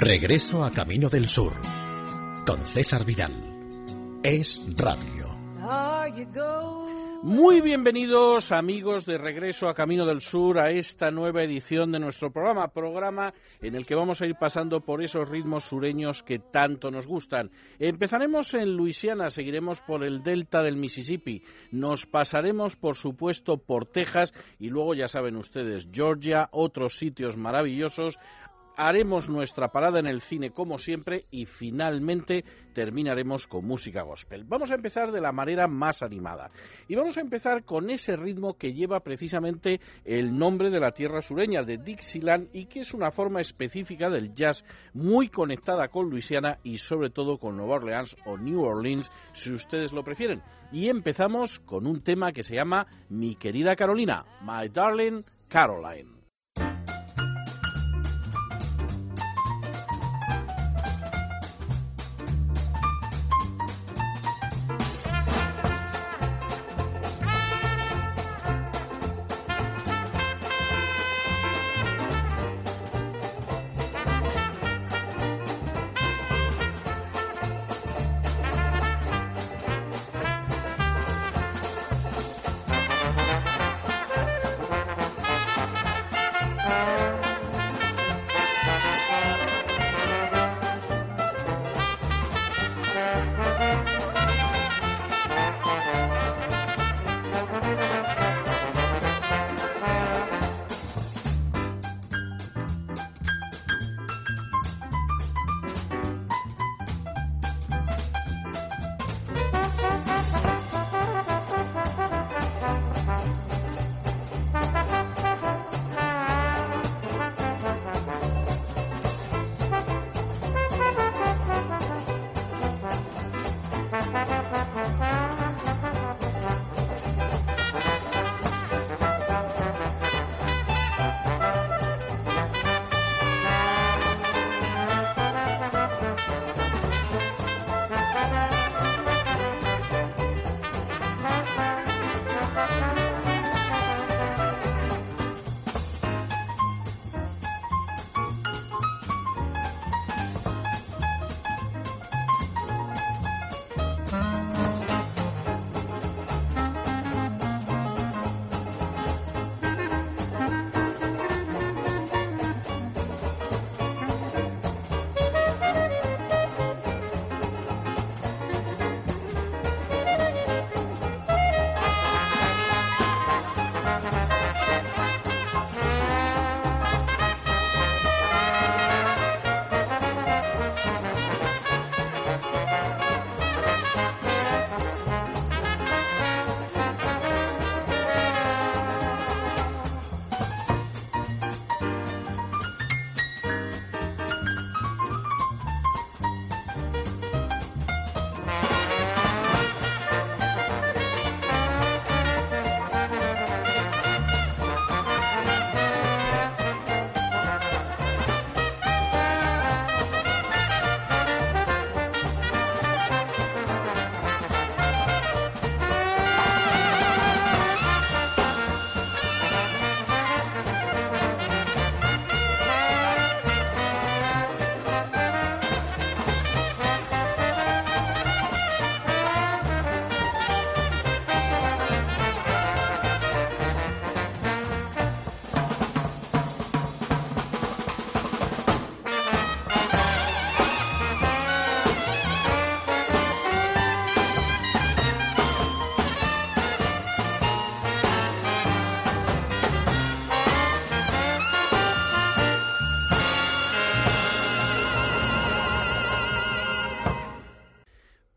Regreso a Camino del Sur con César Vidal. Es Radio. Muy bienvenidos amigos de Regreso a Camino del Sur a esta nueva edición de nuestro programa, programa en el que vamos a ir pasando por esos ritmos sureños que tanto nos gustan. Empezaremos en Luisiana, seguiremos por el delta del Mississippi, nos pasaremos por supuesto por Texas y luego ya saben ustedes, Georgia, otros sitios maravillosos haremos nuestra parada en el cine como siempre y finalmente terminaremos con música gospel. Vamos a empezar de la manera más animada y vamos a empezar con ese ritmo que lleva precisamente el nombre de la tierra sureña, de Dixieland, y que es una forma específica del jazz muy conectada con Luisiana y sobre todo con Nueva Orleans o New Orleans, si ustedes lo prefieren. Y empezamos con un tema que se llama Mi querida Carolina, My Darling Caroline.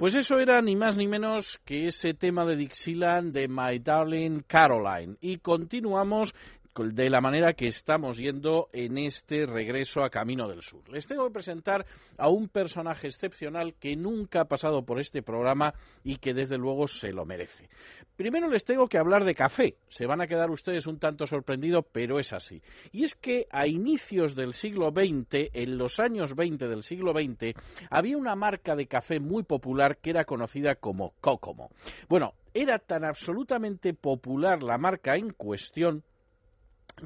Pues eso era ni más ni menos que ese tema de Dixieland de My Darling Caroline. Y continuamos de la manera que estamos yendo en este regreso a Camino del Sur. Les tengo que presentar a un personaje excepcional que nunca ha pasado por este programa y que desde luego se lo merece. Primero les tengo que hablar de café. Se van a quedar ustedes un tanto sorprendidos, pero es así. Y es que a inicios del siglo XX, en los años 20 del siglo XX, había una marca de café muy popular que era conocida como Kokomo. Bueno, era tan absolutamente popular la marca en cuestión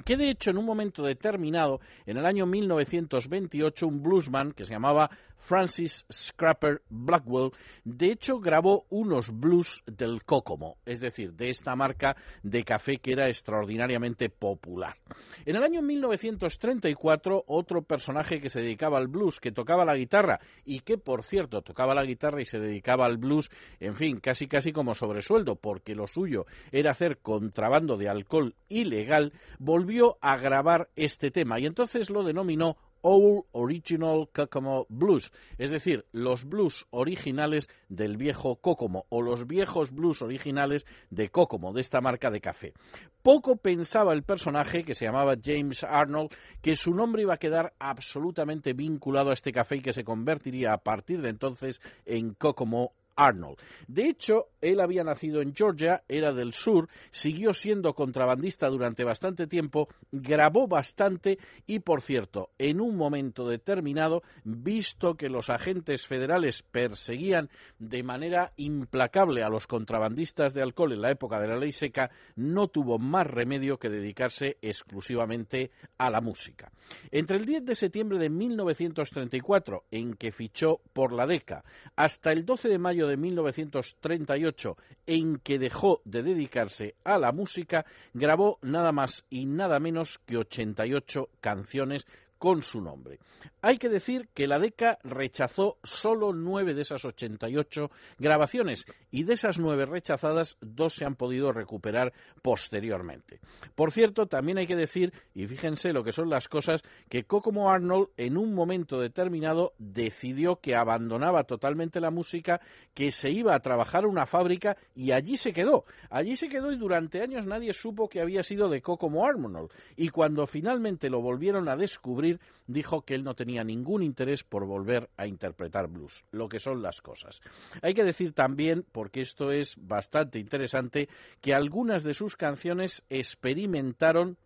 que de hecho en un momento determinado, en el año 1928, un bluesman que se llamaba Francis Scrapper Blackwell, de hecho grabó unos blues del Kokomo, es decir, de esta marca de café que era extraordinariamente popular. En el año 1934, otro personaje que se dedicaba al blues, que tocaba la guitarra y que, por cierto, tocaba la guitarra y se dedicaba al blues, en fin, casi casi como sobresueldo, porque lo suyo era hacer contrabando de alcohol ilegal, volvió a grabar este tema y entonces lo denominó Old Original Kokomo Blues, es decir, los blues originales del viejo Kokomo o los viejos blues originales de Kokomo, de esta marca de café. Poco pensaba el personaje, que se llamaba James Arnold, que su nombre iba a quedar absolutamente vinculado a este café y que se convertiría a partir de entonces en Kokomo Arnold. De hecho, él había nacido en Georgia, era del sur, siguió siendo contrabandista durante bastante tiempo, grabó bastante y, por cierto, en un momento determinado, visto que los agentes federales perseguían de manera implacable a los contrabandistas de alcohol en la época de la ley seca, no tuvo más remedio que dedicarse exclusivamente a la música. Entre el 10 de septiembre de 1934, en que fichó por la DECA, hasta el 12 de mayo de 1938, en que dejó de dedicarse a la música, grabó nada más y nada menos que 88 canciones con su nombre. Hay que decir que la DECA rechazó solo nueve de esas 88 grabaciones y de esas nueve rechazadas, dos se han podido recuperar posteriormente. Por cierto, también hay que decir, y fíjense lo que son las cosas, que Kokomo Arnold en un momento determinado decidió que abandonaba totalmente la música, que se iba a trabajar a una fábrica y allí se quedó. Allí se quedó y durante años nadie supo que había sido de Kokomo Arnold. Y cuando finalmente lo volvieron a descubrir, dijo que él no tenía ningún interés por volver a interpretar blues, lo que son las cosas. Hay que decir también, porque esto es bastante interesante, que algunas de sus canciones experimentaron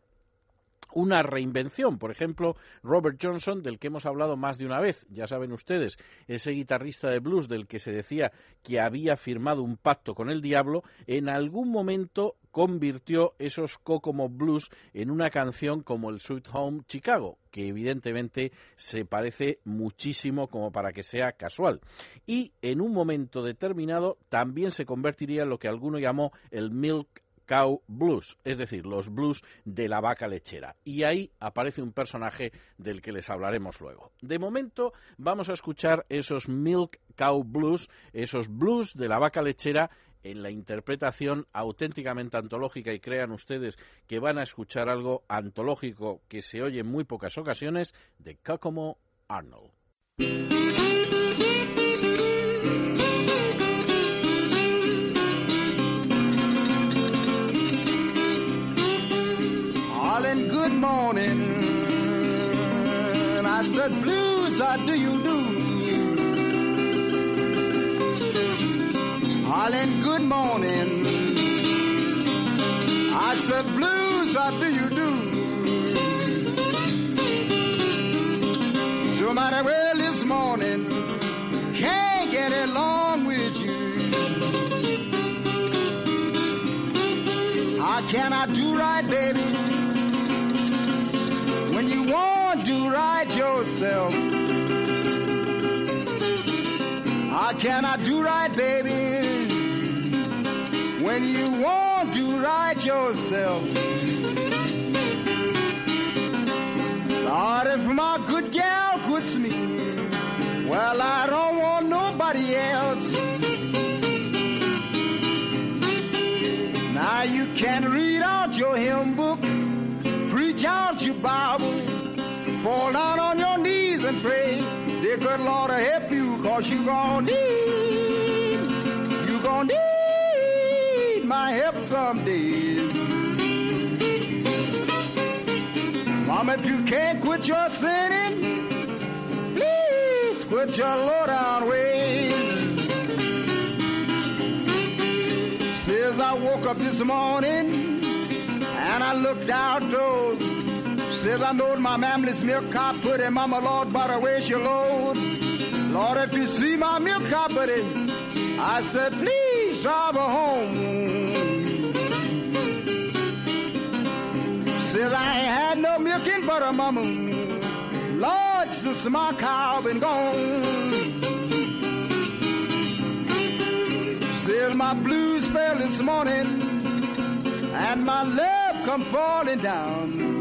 una reinvención. Por ejemplo, Robert Johnson, del que hemos hablado más de una vez, ya saben ustedes, ese guitarrista de blues del que se decía que había firmado un pacto con el diablo, en algún momento convirtió esos Kokomo Blues en una canción como el Sweet Home Chicago, que evidentemente se parece muchísimo como para que sea casual. Y en un momento determinado también se convertiría en lo que alguno llamó el Milk Cow Blues, es decir, los blues de la vaca lechera. Y ahí aparece un personaje del que les hablaremos luego. De momento vamos a escuchar esos Milk Cow Blues, esos blues de la vaca lechera en la interpretación auténticamente antológica y crean ustedes que van a escuchar algo antológico que se oye en muy pocas ocasiones de Kokomo Arnold. I blues, how do you do? Darling, good morning. I said, Blues, how do you do? No matter well this morning, can't get along with you. How can I do right, baby? Yourself. How can do right, baby? when you want to right yourself. Lord, if my good gal quits me, well, I don't want nobody else. Now you can read out your hymn book, preach out your Bible, fall down on your knees and pray. Dear good Lord, to help you, cause you gonna need, you gonna need my help someday. Mom, if you can't quit your sinning, please quit your low down ways. Says I woke up this morning and I looked outdoors. Says I knowed my family's milk cop put him, Mama Lord, but where's your load? Lord, if you see my milk cop put I said, please drive her home. Said I ain't had no milk and butter, mama. Lord, since my cow been gone. Said my blues fell this morning, and my love come falling down.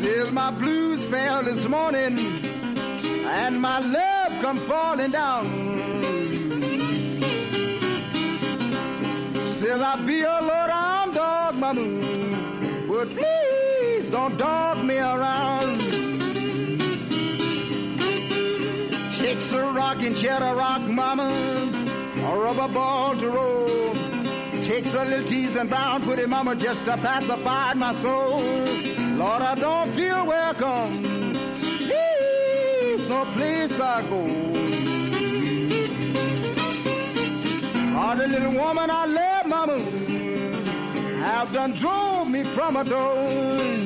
Said my blues fell this morning, and my love come falling down. Said I a low down dog, mama, but please don't dog me around. It's a rocking chair to rock, mama, a rubber ball to roll. Takes a little tease and brown, it, mama, just to pacify my soul. Lord, I don't feel welcome. Please, no place I go. Oh, the little woman I love, mama, have done drove me from a door.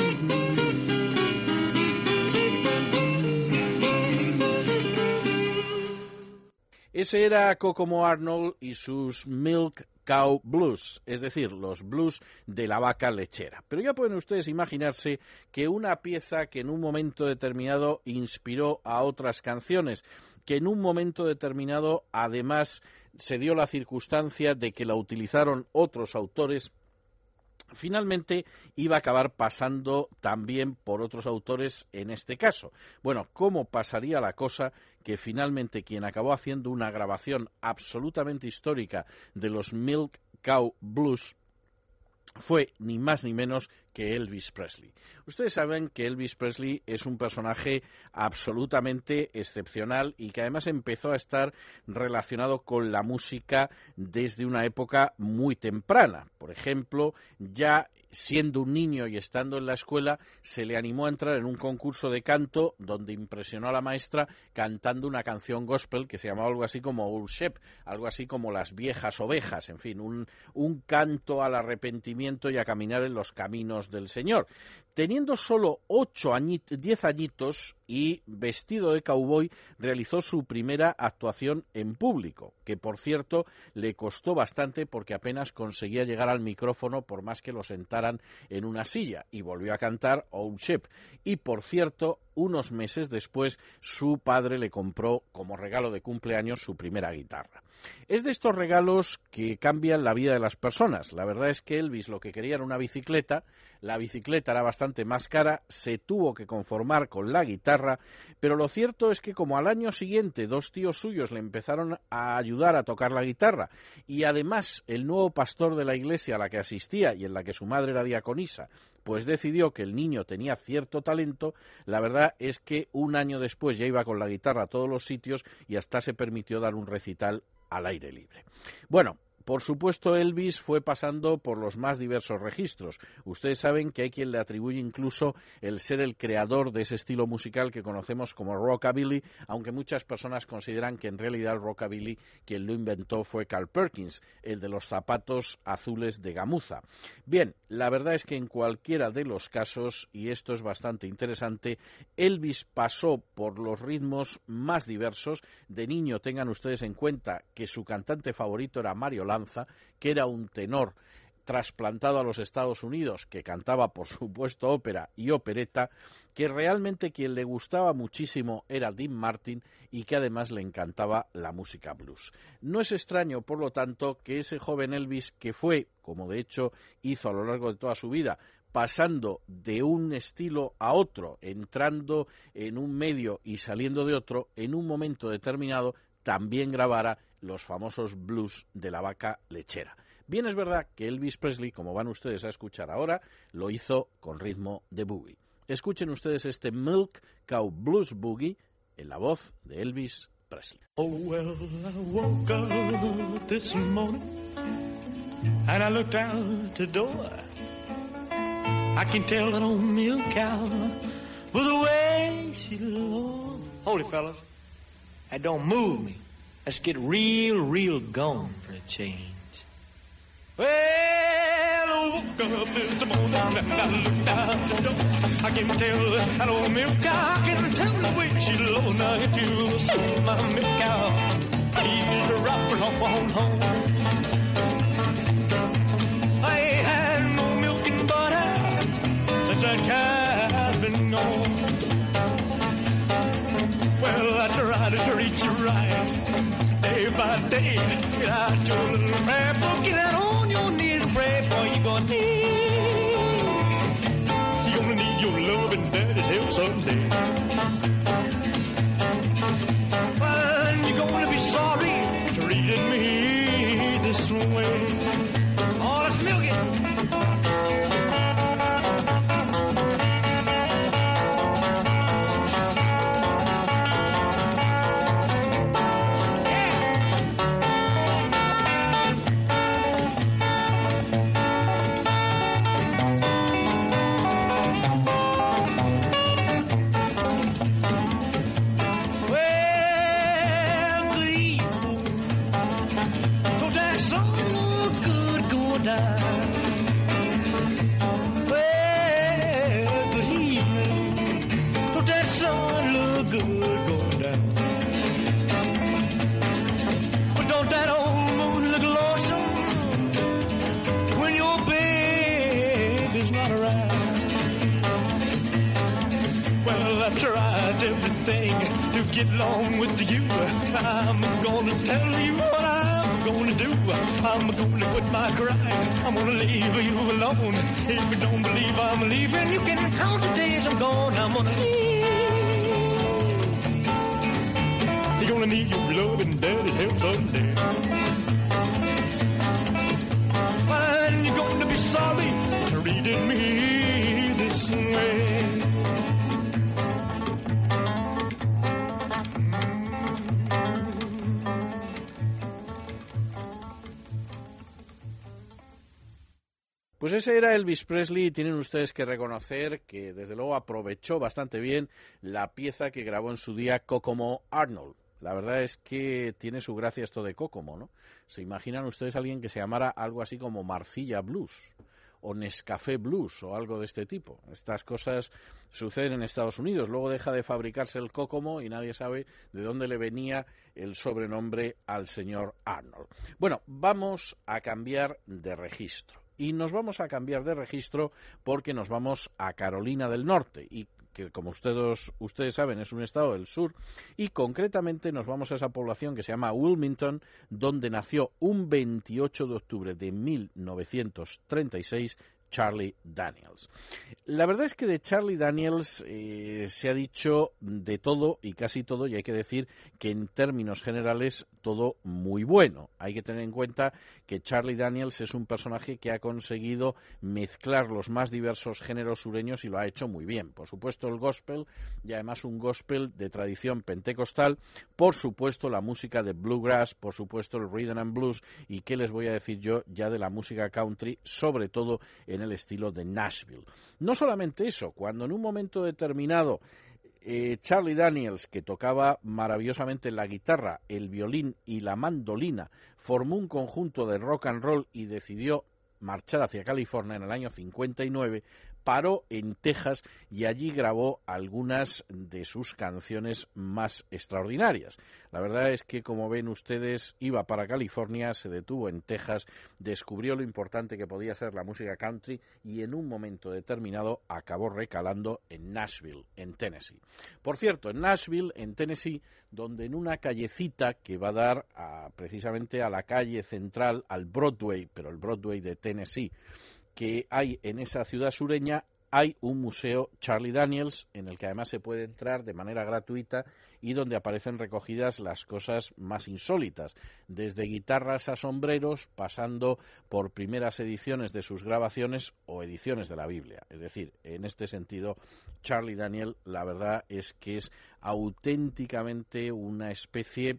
Ese era Kokomo Arnold y sus Milk Cow Blues, es decir, los blues de la vaca lechera. Pero ya pueden ustedes imaginarse que una pieza que en un momento determinado inspiró a otras canciones, que en un momento determinado además se dio la circunstancia de que la utilizaron otros autores finalmente iba a acabar pasando también por otros autores en este caso. Bueno, ¿cómo pasaría la cosa que finalmente quien acabó haciendo una grabación absolutamente histórica de los Milk Cow Blues fue ni más ni menos que Elvis Presley. Ustedes saben que Elvis Presley es un personaje absolutamente excepcional y que además empezó a estar relacionado con la música desde una época muy temprana. Por ejemplo, ya siendo un niño y estando en la escuela, se le animó a entrar en un concurso de canto donde impresionó a la maestra cantando una canción gospel que se llamaba algo así como Old Shep, algo así como las viejas ovejas, en fin, un, un canto al arrepentimiento y a caminar en los caminos del Señor. Teniendo solo ocho añitos, diez añitos y vestido de cowboy, realizó su primera actuación en público, que por cierto le costó bastante porque apenas conseguía llegar al micrófono por más que lo sentaran en una silla y volvió a cantar Old Ship. Y por cierto, unos meses después su padre le compró como regalo de cumpleaños su primera guitarra. Es de estos regalos que cambian la vida de las personas. La verdad es que Elvis lo que quería era una bicicleta, la bicicleta era bastante más cara, se tuvo que conformar con la guitarra, pero lo cierto es que como al año siguiente dos tíos suyos le empezaron a ayudar a tocar la guitarra y además el nuevo pastor de la iglesia a la que asistía y en la que su madre era diaconisa pues decidió que el niño tenía cierto talento, la verdad es que un año después ya iba con la guitarra a todos los sitios y hasta se permitió dar un recital al aire libre. Bueno, por supuesto, Elvis fue pasando por los más diversos registros. Ustedes saben que hay quien le atribuye incluso el ser el creador de ese estilo musical que conocemos como rockabilly, aunque muchas personas consideran que en realidad el rockabilly quien lo inventó fue Carl Perkins, el de los zapatos azules de gamuza. Bien, la verdad es que en cualquiera de los casos, y esto es bastante interesante, Elvis pasó por los ritmos más diversos. De niño tengan ustedes en cuenta que su cantante favorito era Mario Que era un tenor trasplantado a los Estados Unidos, que cantaba, por supuesto, ópera y opereta, que realmente quien le gustaba muchísimo era Dean Martin y que además le encantaba la música blues. No es extraño, por lo tanto, que ese joven Elvis, que fue, como de hecho hizo a lo largo de toda su vida, pasando de un estilo a otro, entrando en un medio y saliendo de otro, en un momento determinado también grabara los famosos blues de la vaca lechera. Bien es verdad que Elvis Presley, como van ustedes a escuchar ahora, lo hizo con ritmo de boogie. Escuchen ustedes este Milk Cow Blues Boogie en la voz de Elvis Presley. Oh, well, I woke up this morning and I looked out the door. I can tell that old milk cow with the way she looks. Hold it, fellas. That don't move me. Let's get real, real gone for a change. Well, I woke up this morning and I looked out the door. I can tell that old milk cow. I can tell the way she low. Now if you saw my milk cow, please rock her on home. Little prayer book, get on your knees and you gonna need. You're gonna need your love and daddy's help someday. Get along with you. I'm gonna tell you what I'm gonna do. I'm gonna quit my crying. I'm gonna leave you alone. If you don't believe I'm leaving, you can count the days I'm gone. I'm gonna leave. You're gonna need your love and daddy's help someday. Pues ese era Elvis Presley y tienen ustedes que reconocer que desde luego aprovechó bastante bien la pieza que grabó en su día Kokomo Arnold. La verdad es que tiene su gracia esto de Kokomo, ¿no? ¿Se imaginan ustedes a alguien que se llamara algo así como Marcilla Blues? o Nescafé Blues o algo de este tipo. Estas cosas suceden en Estados Unidos. Luego deja de fabricarse el Kokomo y nadie sabe de dónde le venía el sobrenombre al señor Arnold. Bueno, vamos a cambiar de registro. Y nos vamos a cambiar de registro porque nos vamos a Carolina del Norte. Y que como ustedes, ustedes saben es un estado del sur, y concretamente nos vamos a esa población que se llama Wilmington, donde nació un 28 de octubre de 1936 Charlie Daniels. La verdad es que de Charlie Daniels eh, se ha dicho de todo y casi todo, y hay que decir que en términos generales todo muy bueno. Hay que tener en cuenta que Charlie Daniels es un personaje que ha conseguido mezclar los más diversos géneros sureños y lo ha hecho muy bien. Por supuesto el gospel y además un gospel de tradición pentecostal, por supuesto la música de bluegrass, por supuesto el rhythm and blues y qué les voy a decir yo ya de la música country, sobre todo en el estilo de Nashville. No solamente eso, cuando en un momento determinado eh, Charlie Daniels, que tocaba maravillosamente la guitarra, el violín y la mandolina, formó un conjunto de rock and roll y decidió marchar hacia California en el año 59, paró en Texas y allí grabó algunas de sus canciones más extraordinarias. La verdad es que, como ven ustedes, iba para California, se detuvo en Texas, descubrió lo importante que podía ser la música country y en un momento determinado acabó recalando en Nashville, en Tennessee. Por cierto, en Nashville, en Tennessee, donde en una callecita que va a dar precisamente a la calle central, al Broadway, pero el Broadway de Tennessee, que hay en esa ciudad sureña hay un museo Charlie Daniels en el que además se puede entrar de manera gratuita y donde aparecen recogidas las cosas más insólitas, desde guitarras a sombreros, pasando por primeras ediciones de sus grabaciones o ediciones de la Biblia. Es decir, en este sentido, Charlie Daniel, la verdad es que es auténticamente una especie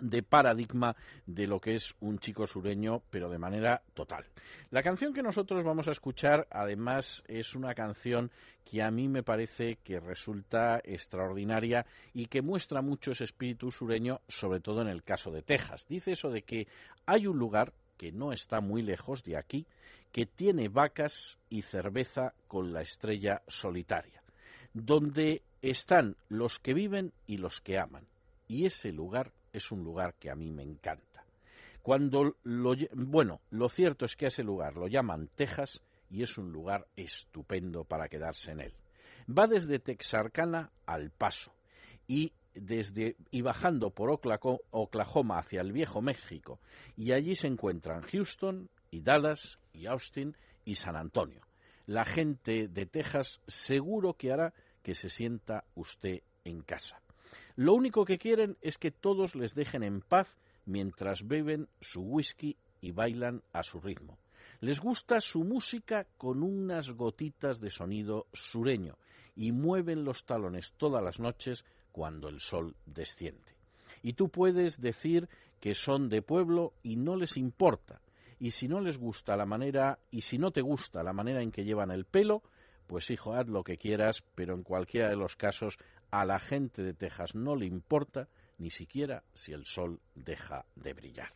de paradigma de lo que es un chico sureño, pero de manera total. La canción que nosotros vamos a escuchar, además, es una canción que a mí me parece que resulta extraordinaria y que muestra mucho ese espíritu sureño, sobre todo en el caso de Texas. Dice eso de que hay un lugar que no está muy lejos de aquí, que tiene vacas y cerveza con la estrella solitaria, donde están los que viven y los que aman. Y ese lugar es un lugar que a mí me encanta. Cuando lo, bueno, lo cierto es que a ese lugar lo llaman Texas y es un lugar estupendo para quedarse en él. Va desde Texarkana al Paso y desde y bajando por Oklahoma hacia el viejo México y allí se encuentran Houston y Dallas y Austin y San Antonio. La gente de Texas seguro que hará que se sienta usted en casa. Lo único que quieren es que todos les dejen en paz mientras beben su whisky y bailan a su ritmo. Les gusta su música con unas gotitas de sonido sureño y mueven los talones todas las noches cuando el sol desciende. Y tú puedes decir que son de pueblo y no les importa. Y si no les gusta la manera, y si no te gusta la manera en que llevan el pelo, pues hijo, haz lo que quieras, pero en cualquiera de los casos a la gente de Texas no le importa ni siquiera si el sol deja de brillar.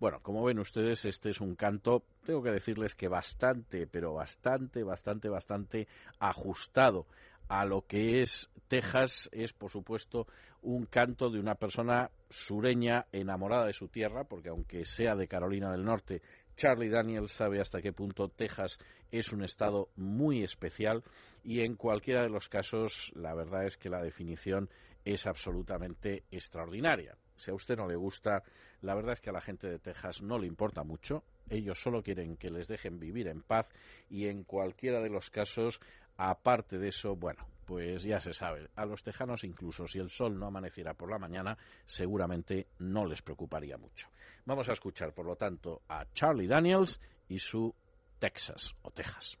Bueno, como ven ustedes, este es un canto, tengo que decirles que bastante, pero bastante, bastante, bastante ajustado a lo que es Texas. Es, por supuesto, un canto de una persona sureña enamorada de su tierra, porque aunque sea de Carolina del Norte, Charlie Daniels sabe hasta qué punto Texas es un estado muy especial y en cualquiera de los casos la verdad es que la definición es absolutamente extraordinaria. Si a usted no le gusta, la verdad es que a la gente de Texas no le importa mucho. Ellos solo quieren que les dejen vivir en paz y en cualquiera de los casos, aparte de eso, bueno, pues ya se sabe. A los tejanos incluso si el sol no amaneciera por la mañana, seguramente no les preocuparía mucho. Vamos a escuchar, por lo tanto, a Charlie Daniels y su Texas o Texas.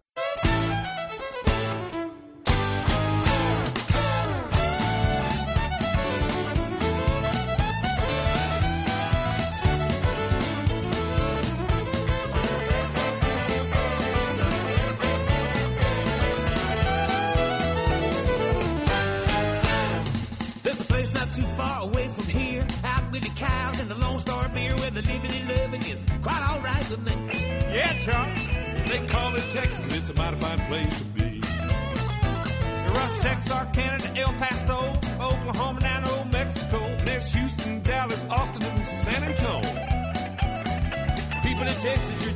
There's a place not too far away from here, out with the cows and the Lone Star beer where the living and loving is quite all right with me. Yeah, Charles. They call it Texas. It's a mighty fine place to be. Rush, Texarkana, El Paso, Oklahoma, down to Old Mexico. There's Houston, Dallas, Austin, and San Antonio. People in Texas,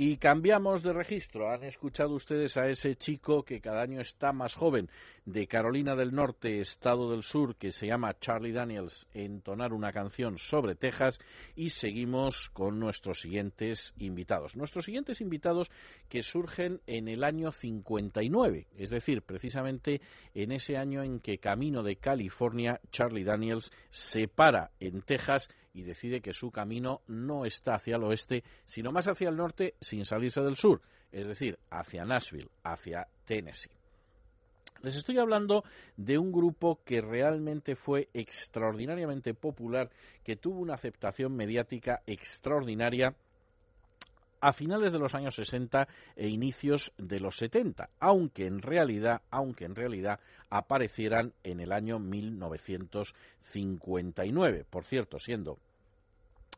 Y cambiamos de registro. Han escuchado ustedes a ese chico que cada año está más joven de Carolina del Norte, Estado del Sur, que se llama Charlie Daniels, entonar una canción sobre Texas. Y seguimos con nuestros siguientes invitados. Nuestros siguientes invitados que surgen en el año 59, es decir, precisamente en ese año en que camino de California, Charlie Daniels se para en Texas y decide que su camino no está hacia el oeste, sino más hacia el norte sin salirse del sur, es decir, hacia Nashville, hacia Tennessee. Les estoy hablando de un grupo que realmente fue extraordinariamente popular, que tuvo una aceptación mediática extraordinaria a finales de los años 60 e inicios de los 70, aunque en realidad, aunque en realidad aparecieran en el año 1959, por cierto, siendo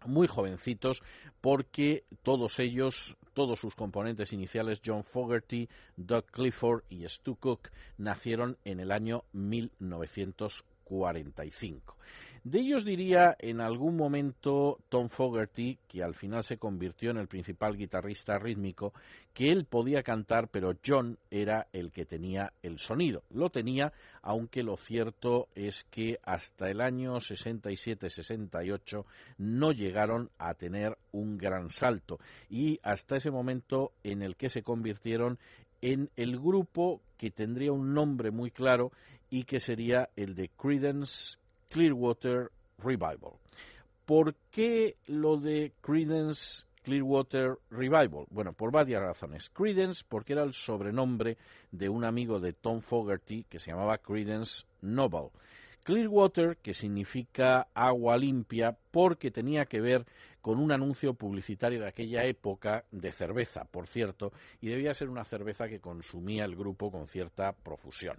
muy jovencitos porque todos ellos, todos sus componentes iniciales, John Fogerty, Doug Clifford y Stu Cook, nacieron en el año 1945. De ellos diría en algún momento Tom Fogerty, que al final se convirtió en el principal guitarrista rítmico, que él podía cantar, pero John era el que tenía el sonido. Lo tenía, aunque lo cierto es que hasta el año 67-68 no llegaron a tener un gran salto y hasta ese momento en el que se convirtieron en el grupo que tendría un nombre muy claro y que sería el de Credence Clearwater Revival. ¿Por qué lo de Credence Clearwater Revival? Bueno, por varias razones. Credence, porque era el sobrenombre de un amigo de Tom Fogerty que se llamaba Credence Noble. Clearwater, que significa agua limpia, porque tenía que ver con un anuncio publicitario de aquella época de cerveza, por cierto, y debía ser una cerveza que consumía el grupo con cierta profusión.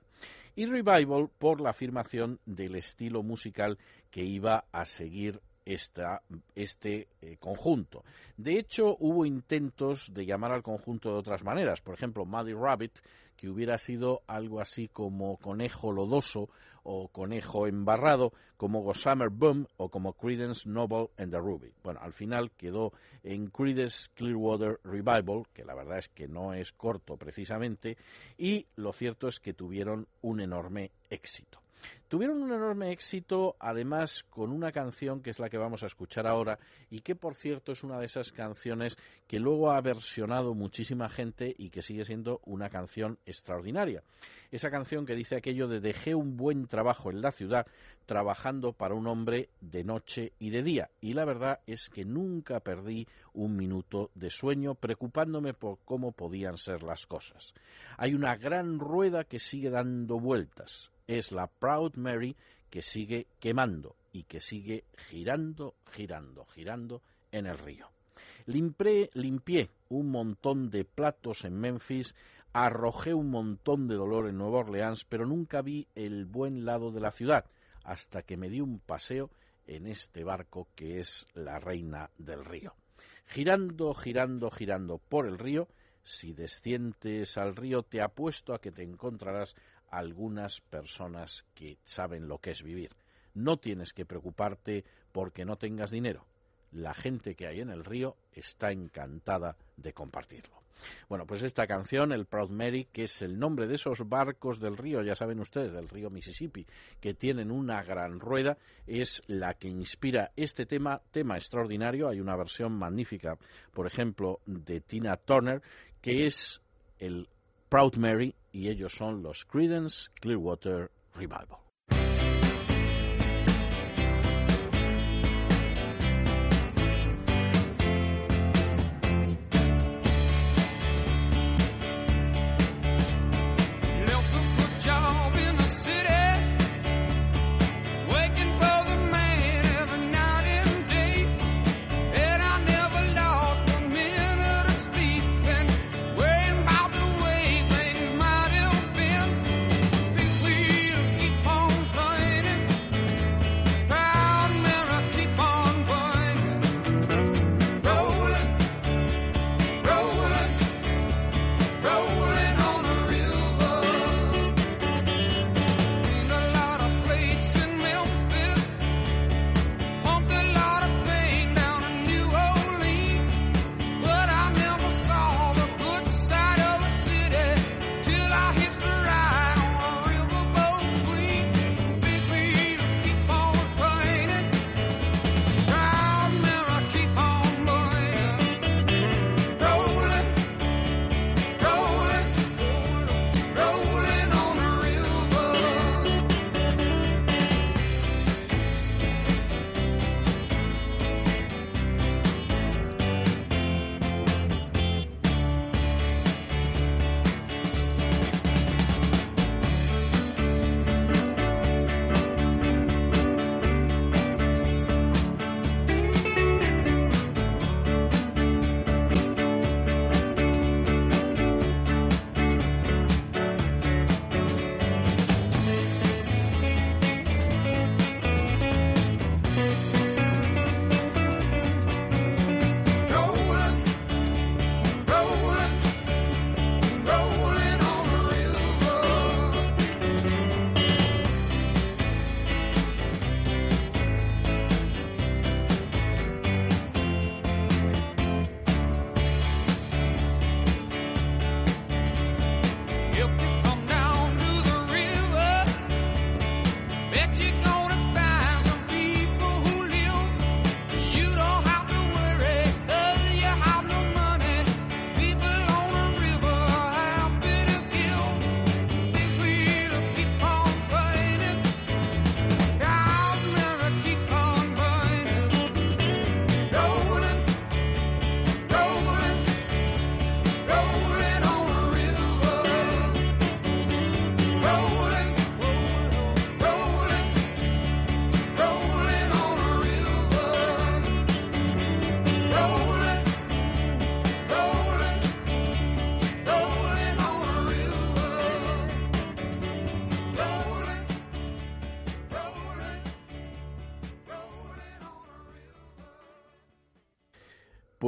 Y Revival por la afirmación del estilo musical que iba a seguir este eh, conjunto. De hecho, hubo intentos de llamar al conjunto de otras maneras. Por ejemplo, Muddy Rabbit, que hubiera sido algo así como conejo lodoso o conejo embarrado, como Gossamer Boom o como Credence Noble and the Ruby. Bueno, al final quedó en Credence Clearwater Revival, que la verdad es que no es corto precisamente, y lo cierto es que tuvieron un enorme éxito. Tuvieron un enorme éxito, además, con una canción que es la que vamos a escuchar ahora y que, por cierto, es una de esas canciones que luego ha versionado muchísima gente y que sigue siendo una canción extraordinaria. Esa canción que dice aquello de dejé un buen trabajo en la ciudad trabajando para un hombre de noche y de día. Y la verdad es que nunca perdí un minuto de sueño preocupándome por cómo podían ser las cosas. Hay una gran rueda que sigue dando vueltas es la Proud Mary que sigue quemando y que sigue girando, girando, girando en el río. Limpré, limpié un montón de platos en Memphis, arrojé un montón de dolor en Nueva Orleans, pero nunca vi el buen lado de la ciudad, hasta que me di un paseo en este barco que es la reina del río. Girando, girando, girando por el río, si descientes al río te apuesto a que te encontrarás algunas personas que saben lo que es vivir. No tienes que preocuparte porque no tengas dinero. La gente que hay en el río está encantada de compartirlo. Bueno, pues esta canción, el Proud Mary, que es el nombre de esos barcos del río, ya saben ustedes, del río Mississippi, que tienen una gran rueda, es la que inspira este tema, tema extraordinario. Hay una versión magnífica, por ejemplo, de Tina Turner, que es el Proud Mary y ellos son los Credence Clearwater Revival.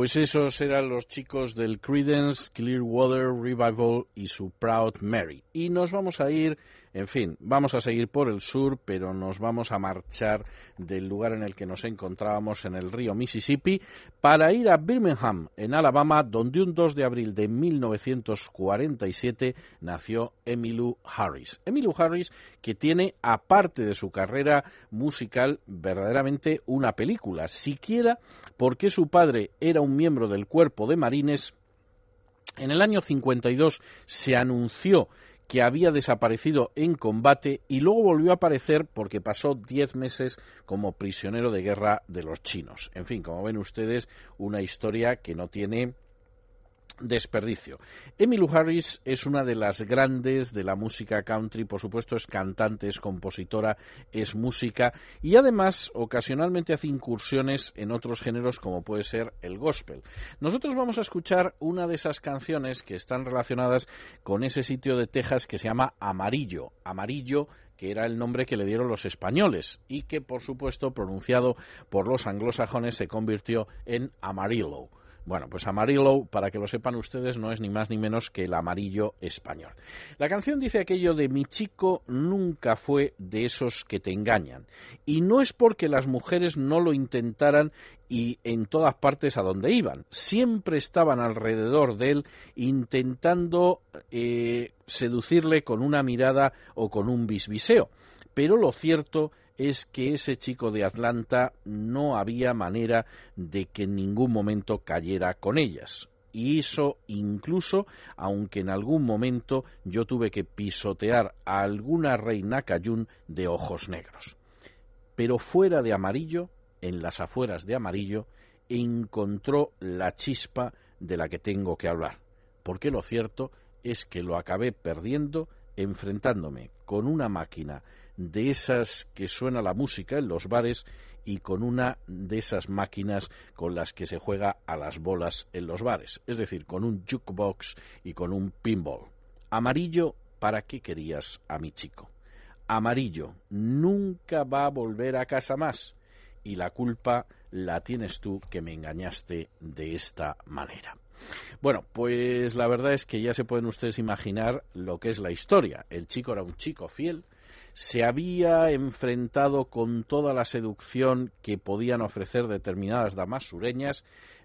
Pues esos eran los chicos del Credence Clearwater Revival y su Proud Mary. Y nos vamos a ir en fin, vamos a seguir por el sur, pero nos vamos a marchar del lugar en el que nos encontrábamos en el río Mississippi para ir a Birmingham, en Alabama, donde un 2 de abril de 1947 nació Emmylou Harris. Emmylou Harris que tiene, aparte de su carrera musical, verdaderamente una película, siquiera porque su padre era un miembro del cuerpo de marines en el año 52 se anunció que había desaparecido en combate y luego volvió a aparecer porque pasó diez meses como prisionero de guerra de los chinos. En fin, como ven ustedes, una historia que no tiene desperdicio. Emmylou Harris es una de las grandes de la música country, por supuesto es cantante, es compositora, es música y además ocasionalmente hace incursiones en otros géneros como puede ser el gospel. Nosotros vamos a escuchar una de esas canciones que están relacionadas con ese sitio de Texas que se llama Amarillo. Amarillo que era el nombre que le dieron los españoles y que, por supuesto, pronunciado por los anglosajones, se convirtió en Amarillo. Bueno, pues Amarillo, para que lo sepan ustedes, no es ni más ni menos que el amarillo español. La canción dice aquello de mi chico nunca fue de esos que te engañan. Y no es porque las mujeres no lo intentaran y en todas partes a donde iban. Siempre estaban alrededor de él intentando eh, seducirle con una mirada o con un bisbiseo. Pero lo cierto es que ese chico de Atlanta no había manera de que en ningún momento cayera con ellas. Y eso incluso, aunque en algún momento yo tuve que pisotear a alguna reina cayún de ojos negros. Pero fuera de amarillo, en las afueras de amarillo, encontró la chispa de la que tengo que hablar. Porque lo cierto es que lo acabé perdiendo enfrentándome con una máquina de esas que suena la música en los bares y con una de esas máquinas con las que se juega a las bolas en los bares, es decir, con un jukebox y con un pinball. Amarillo, ¿para qué querías a mi chico? Amarillo, nunca va a volver a casa más y la culpa la tienes tú que me engañaste de esta manera. Bueno, pues la verdad es que ya se pueden ustedes imaginar lo que es la historia. El chico era un chico fiel, se había enfrentado con toda la seducción que podían ofrecer determinadas damas sureñas,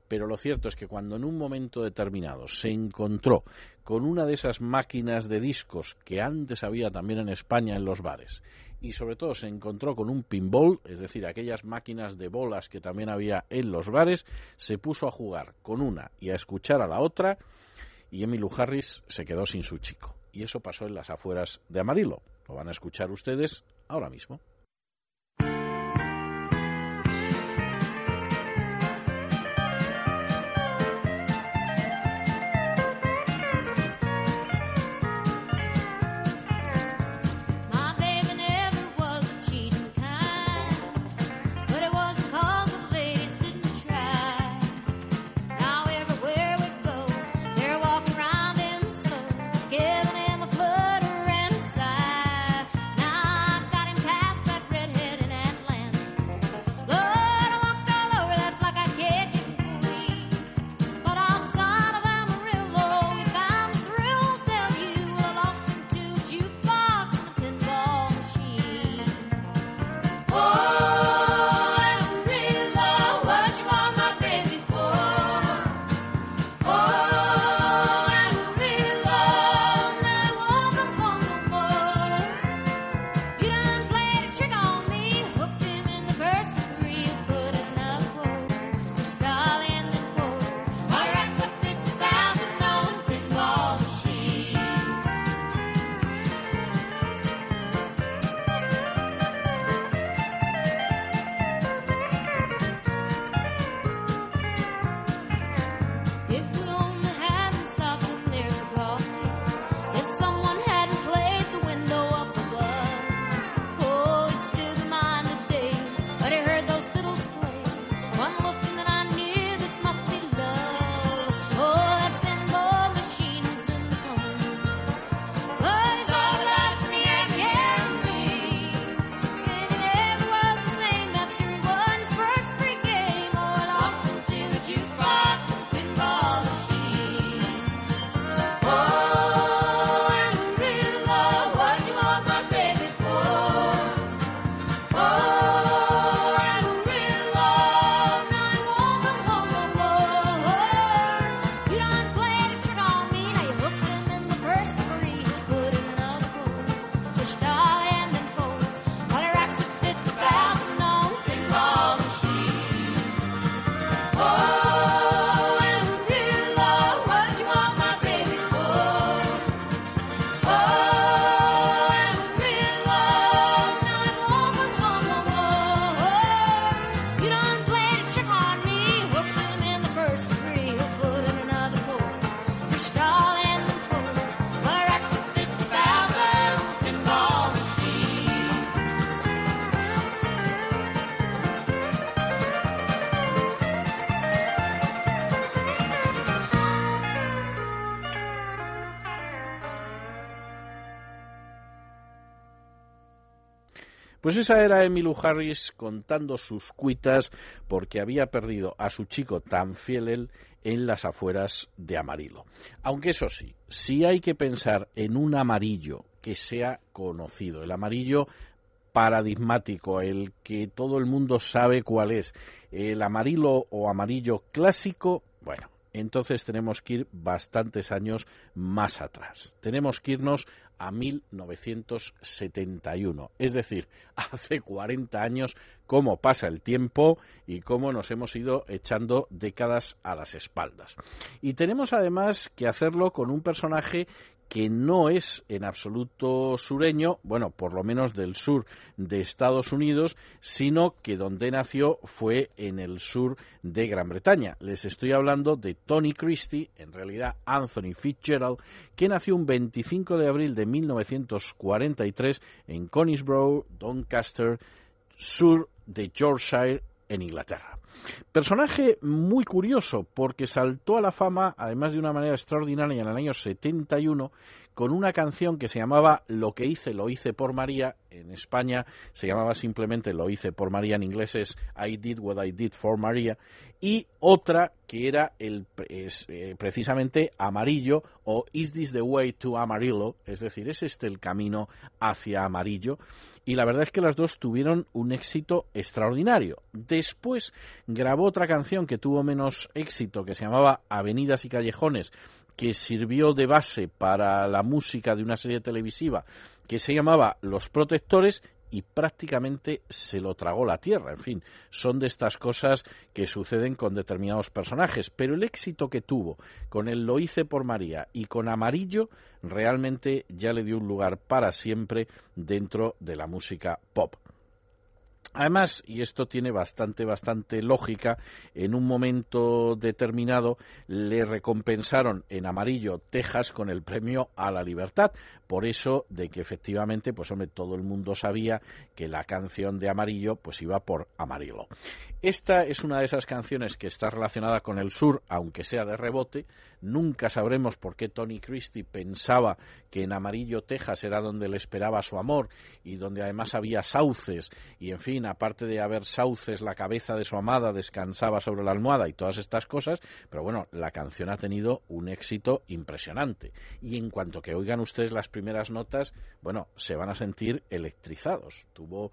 pero lo cierto es que cuando en un momento determinado se encontró con una de esas máquinas de discos que antes había también en España en los bares, y sobre todo se encontró con un pinball, es decir, aquellas máquinas de bolas que también había en los bares, se puso a jugar con una y a escuchar a la otra, y Emilio Harris se quedó sin su chico. Y eso pasó en las afueras de Amarillo. Lo van a escuchar ustedes ahora mismo. Pues esa era Emmylou Harris contando sus cuitas porque había perdido a su chico tan fiel en las afueras de Amarillo. Aunque eso sí, sí hay que pensar en un amarillo que sea conocido, el amarillo paradigmático, el que todo el mundo sabe cuál es, el amarillo o amarillo clásico, bueno, entonces tenemos que ir bastantes años más atrás. Tenemos que irnos a 1971, es decir, hace 40 años cómo pasa el tiempo y cómo nos hemos ido echando décadas a las espaldas. Y tenemos además que hacerlo con un personaje que no es en absoluto sureño, bueno, por lo menos del sur de Estados Unidos, sino que donde nació fue en el sur de Gran Bretaña. Les estoy hablando de Tony Christie, en realidad Anthony Fitzgerald, que nació un 25 de abril de 1943 en Conisbrough, Doncaster, sur de Yorkshire, en Inglaterra. Personaje muy curioso porque saltó a la fama, además de una manera extraordinaria, en el año 71 con una canción que se llamaba Lo que hice, lo hice por María. En España se llamaba simplemente Lo hice por María, en inglés es I did what I did for María. Y otra que era el, eh, precisamente Amarillo o Is this the way to Amarillo? Es decir, ¿es este el camino hacia Amarillo? Y la verdad es que las dos tuvieron un éxito extraordinario. Después grabó otra canción que tuvo menos éxito, que se llamaba Avenidas y Callejones, que sirvió de base para la música de una serie televisiva que se llamaba Los Protectores y prácticamente se lo tragó la tierra. En fin, son de estas cosas que suceden con determinados personajes. Pero el éxito que tuvo con el Lo hice por María y con Amarillo realmente ya le dio un lugar para siempre dentro de la música pop. Además, y esto tiene bastante, bastante lógica, en un momento determinado le recompensaron en amarillo Texas con el premio a la libertad. Por eso de que efectivamente, pues hombre, todo el mundo sabía que la canción de amarillo pues iba por amarillo. Esta es una de esas canciones que está relacionada con el sur, aunque sea de rebote. Nunca sabremos por qué Tony Christie pensaba que en Amarillo, Texas era donde le esperaba su amor y donde además había sauces y en fin, aparte de haber sauces, la cabeza de su amada descansaba sobre la almohada y todas estas cosas, pero bueno, la canción ha tenido un éxito impresionante. Y en cuanto que oigan ustedes las primeras notas, bueno, se van a sentir electrizados. Tuvo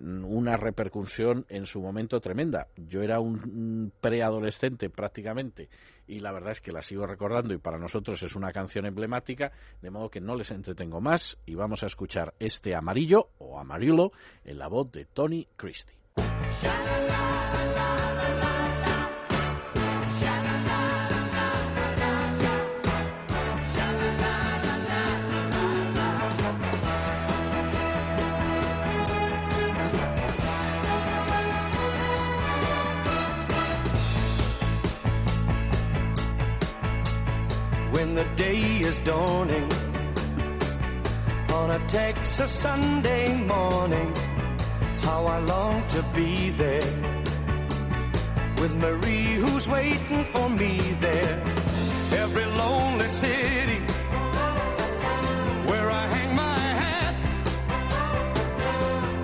una repercusión en su momento tremenda. Yo era un preadolescente prácticamente y la verdad es que la sigo recordando y para nosotros es una canción emblemática, de modo que no les entretengo más y vamos a escuchar este amarillo o amarillo en la voz de Tony Christie. The day is dawning on a Texas Sunday morning. How I long to be there with Marie who's waiting for me there. Every lonely city where I hang my hat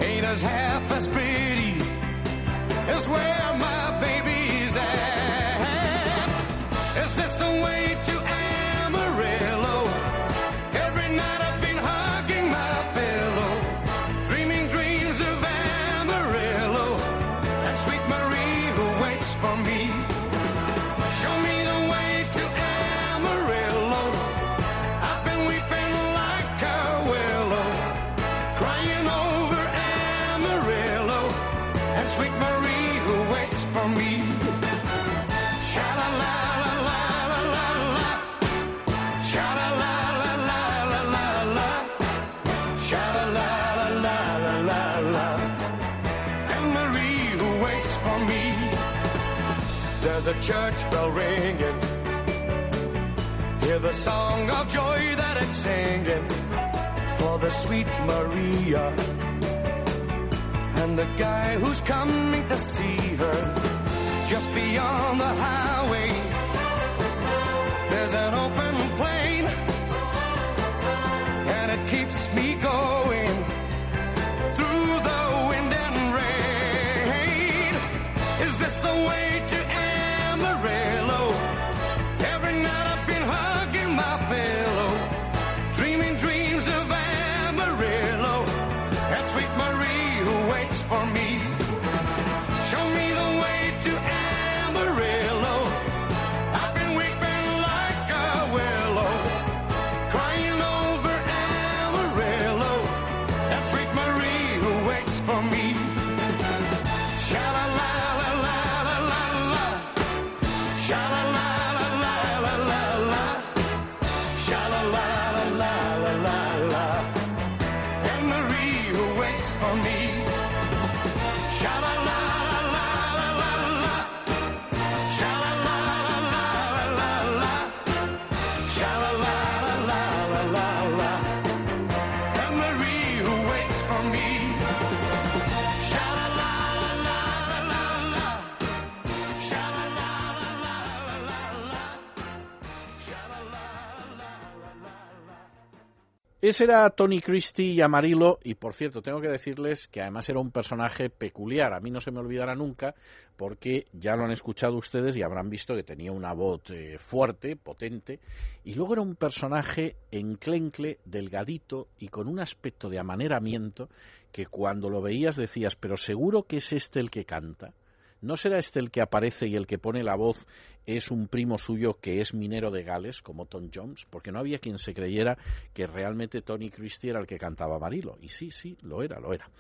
ain't as half as pretty church bell ringing. Hear the song of joy that it's singing for the sweet Maria and the guy who's coming to see her just beyond the highway. There's an open plain, and it keeps me going through the Ese era Tony Christie y Amarillo, y por cierto, tengo que decirles que además era un personaje peculiar. A mí no se me olvidará nunca, porque ya lo han escuchado ustedes y habrán visto que tenía una voz eh, fuerte, potente, y luego era un personaje enclencle, delgadito y con un aspecto de amaneramiento que cuando lo veías decías, pero seguro que es este el que canta. ¿No será este el que aparece y el que pone la voz es un primo suyo que es minero de Gales, como Tom Jones? Porque no había quien se creyera que realmente Tony Christie era el que cantaba Amarillo. Y sí, sí, lo era, lo era.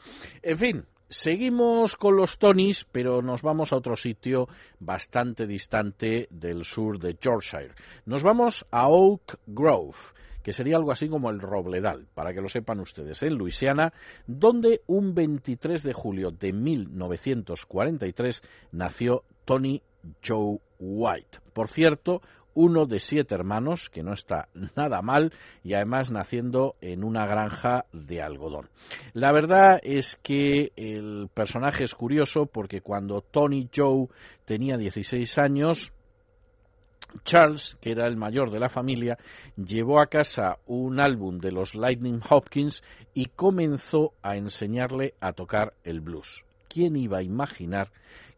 En fin, seguimos con los Tonys, pero nos vamos a otro sitio bastante distante del sur de Yorkshire. Nos vamos a Oak Grove que sería algo así como el Robledal, para que lo sepan ustedes, en Luisiana, donde un 23 de julio de 1943 nació Tony Joe White. Por cierto, uno de siete hermanos, que no está nada mal, y además naciendo en una granja de algodón. La verdad es que el personaje es curioso porque cuando Tony Joe tenía 16 años, Charles, que era el mayor de la familia, llevó a casa un álbum de los Lightning Hopkins y comenzó a enseñarle a tocar el blues. ¿Quién iba a imaginar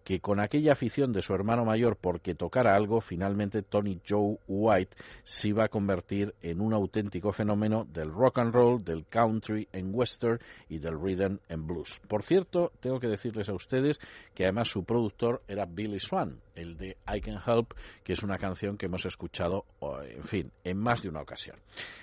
que con aquella afición de su hermano mayor porque tocara algo, finalmente Tony Joe White se iba a convertir en un auténtico fenómeno del rock and roll, del country en western y del rhythm en blues. Por cierto, tengo que decirles a ustedes que además su productor era Billy Swan, el de I Can Help, que es una canción que hemos escuchado, en fin, en más de una ocasión.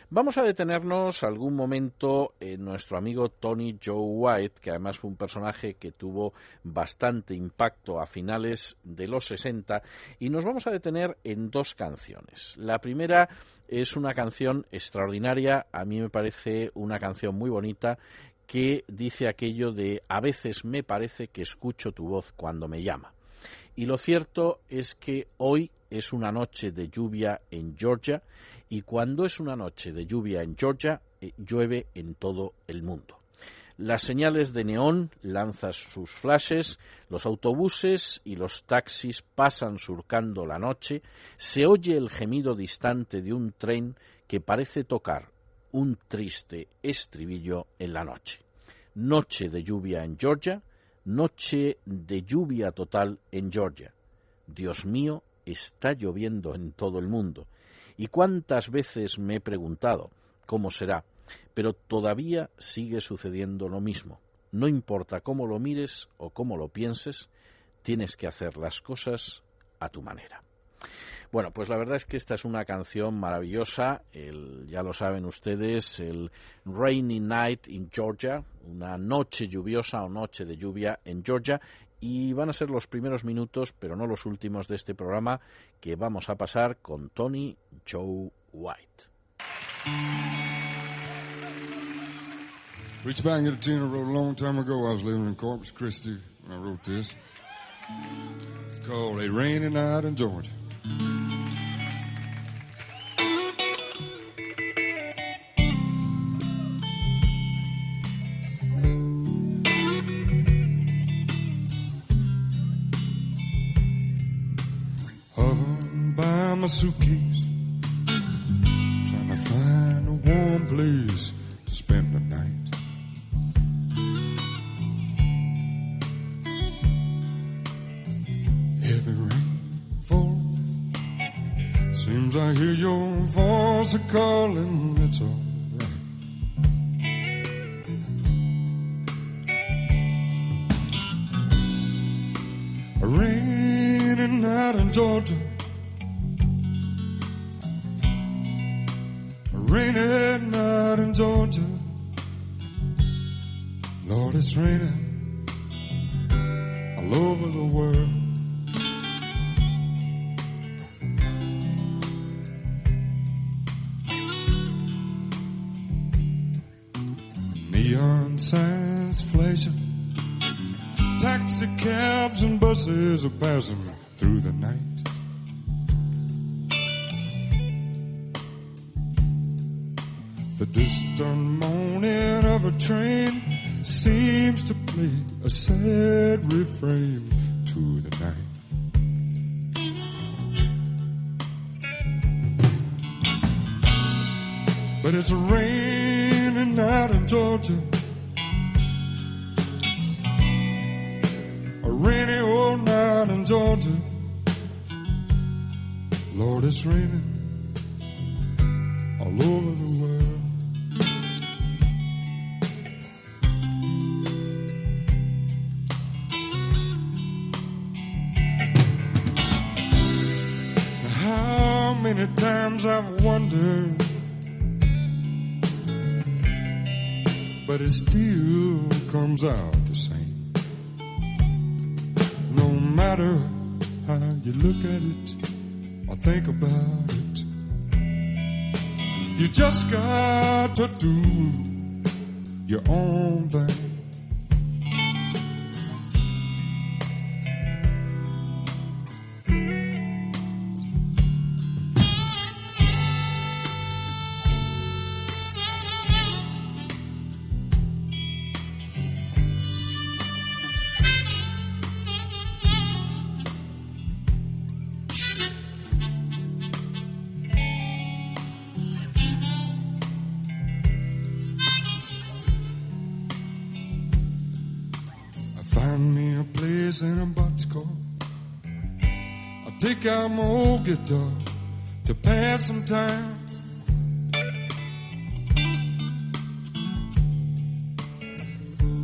Vamos a detenernos algún momento en nuestro amigo Tony Joe White, que además fue un personaje que tuvo bastante impacto a finales de los 60, y nos vamos a detener en dos canciones. La primera es una canción extraordinaria, a mí me parece una canción muy bonita, que dice aquello de a veces me parece que escucho tu voz cuando me llama. Y lo cierto es que hoy es una noche de lluvia en Georgia y cuando es una noche de lluvia en Georgia, eh, llueve en todo el mundo. Las señales de neón lanzan sus flashes, los autobuses y los taxis pasan surcando la noche, se oye el gemido distante de un tren que parece tocar un triste estribillo en la noche. Noche de lluvia en Georgia, noche de lluvia total en Georgia. Dios mío, está lloviendo en todo el mundo. Y cuántas veces me he preguntado cómo será, pero todavía sigue sucediendo lo mismo. No importa cómo lo mires o cómo lo pienses, tienes que hacer las cosas a tu manera. Bueno, pues la verdad es que esta es una canción maravillosa, ya lo saben ustedes, el Rainy Night in Georgia, una noche lluviosa o noche de lluvia en Georgia, y van a ser los primeros minutos, pero no los últimos de este programa que vamos a pasar con Tony Joe White. Reach back and get a tune I wrote a long time ago. I was living in Corpus Christi when I wrote this. It's called A Rainy Night in Georgia. Hovering by my suitcase, a calling. It's alright. A rainy night in Georgia. A rainy night in Georgia. Lord, it's raining all over the world. Signs flashing, taxi cabs and buses are passing through the night. The distant moaning of a train seems to play a sad refrain to the night. But it's a raining night in Georgia. Rainy old night in Georgia. Lord, it's raining all over the world. How many times I've wondered, but it still comes out the same. Matter how you look at it or think about it, you just got to do your own thing. Guitar to pass some time.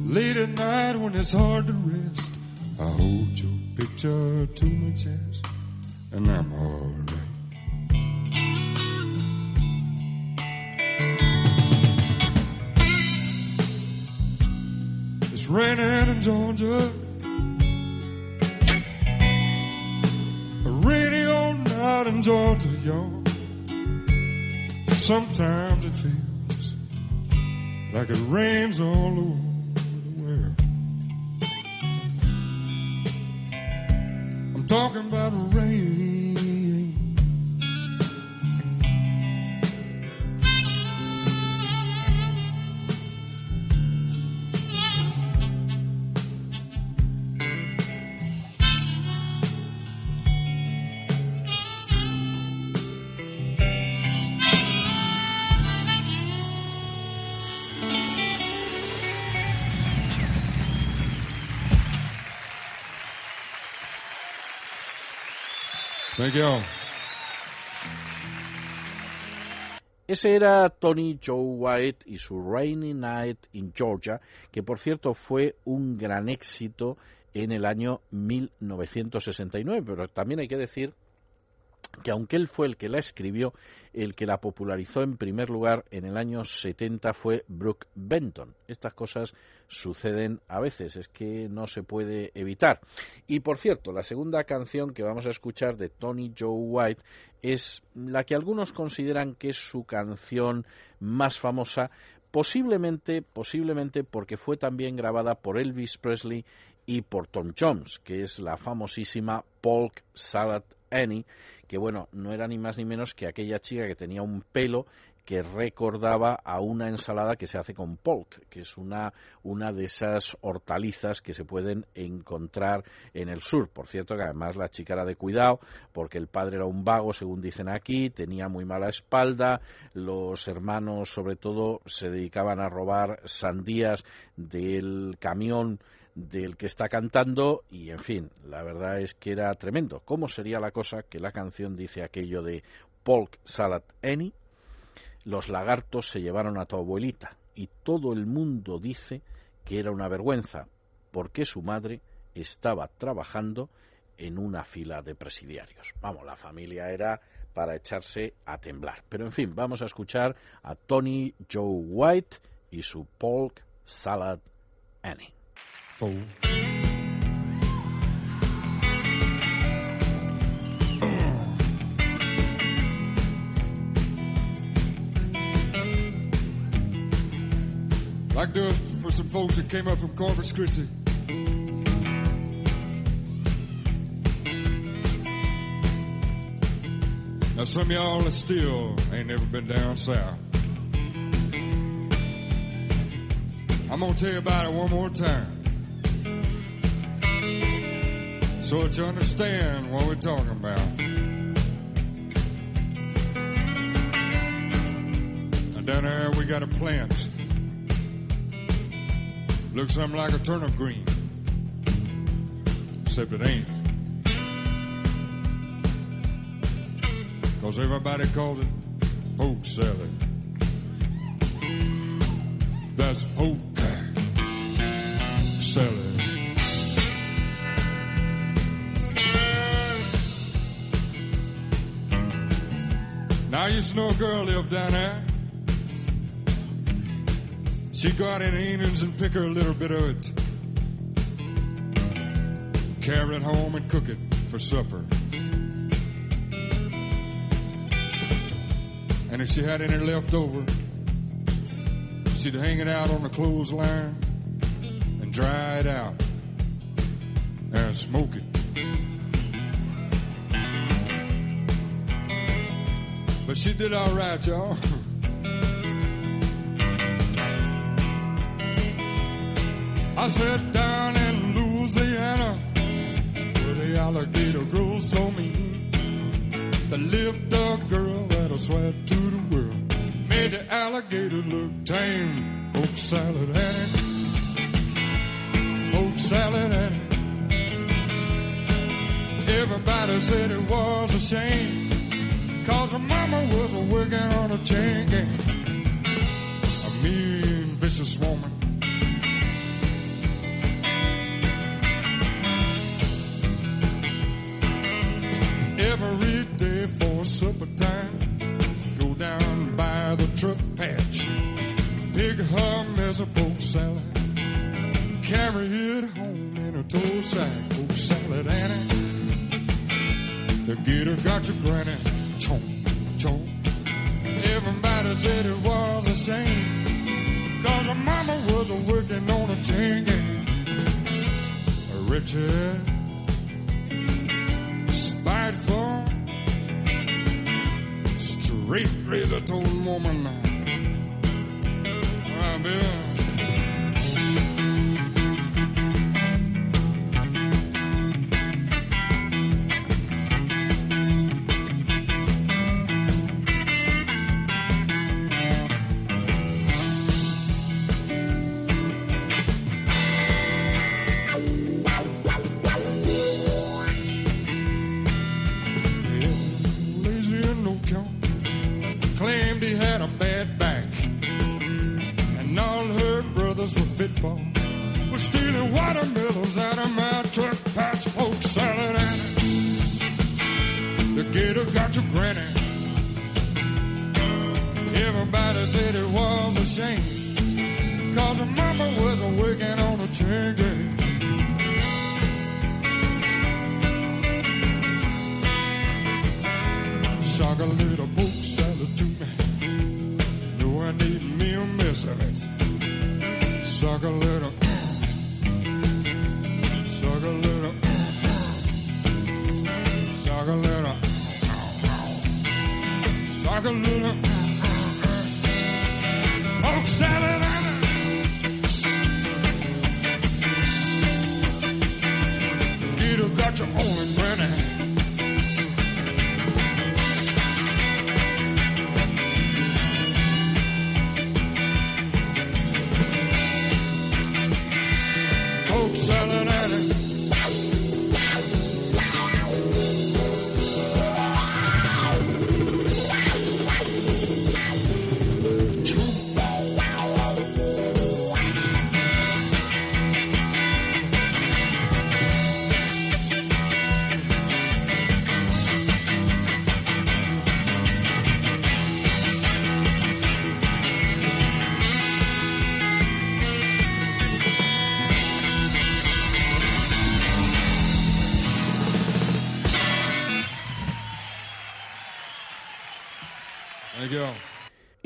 Late at night when it's hard to rest, I hold your picture to my chest, and I'm alright. It's raining in Georgia. Sometimes it feels like it rains all over Ese era Tony Joe White y su Rainy Night in Georgia, que por cierto fue un gran éxito en el año 1969, pero también hay que decir que aunque él fue el que la escribió, el que la popularizó en primer lugar en el año 70 fue Brooke Benton. Estas cosas suceden a veces, es que no se puede evitar. Y por cierto, la segunda canción que vamos a escuchar de Tony Joe White es la que algunos consideran que es su canción más famosa, posiblemente, posiblemente porque fue también grabada por Elvis Presley y por Tom Jones, que es la famosísima Polk Salad Annie, que bueno, no era ni más ni menos que aquella chica que tenía un pelo que recordaba a una ensalada que se hace con polk, que es una, una de esas hortalizas que se pueden encontrar en el sur. Por cierto, que además la chica era de cuidado, porque el padre era un vago, según dicen aquí, tenía muy mala espalda, los hermanos, sobre todo, se dedicaban a robar sandías del camión del que está cantando y en fin, la verdad es que era tremendo. ¿Cómo sería la cosa que la canción dice aquello de Polk Salad Annie? Los lagartos se llevaron a tu abuelita y todo el mundo dice que era una vergüenza porque su madre estaba trabajando en una fila de presidiarios. Vamos, la familia era para echarse a temblar. Pero en fin, vamos a escuchar a Tony Joe White y su Polk Salad Annie. Fool. like to for some folks that came up from Corpus Christi. Now, some y'all that still ain't never been down south. I'm gonna tell you about it one more time. So that you understand what we're talking about. Now, down there we got a plant. Looks something like a turnip green. Except it ain't. Cause everybody calls it poke salad. That's poke salad. I used to know a girl lived down there. She'd go out in the evenings and pick her a little bit of it. Carry it home and cook it for supper. And if she had any left over, she'd hang it out on the clothesline and dry it out and smoke it. But she did all right, y'all. I said down in Louisiana, where the alligator grows so mean, there lived a girl that I swear to the world made the alligator look tame. Poke salad Annie, poke salad Annie. Everybody said it was a shame, cause her mama was a working on a chain gang. A mean, vicious woman. every day for supper time. Go down by the truck patch, pick her poke salad, carry it home in a tow sack. Poke salad Annie, the gator got your granny. Chomp, chomp. Everybody said it was a shame, cause her mama was working on a chain gang. Richard spiteful, straight razor tone woman. Ah, baby.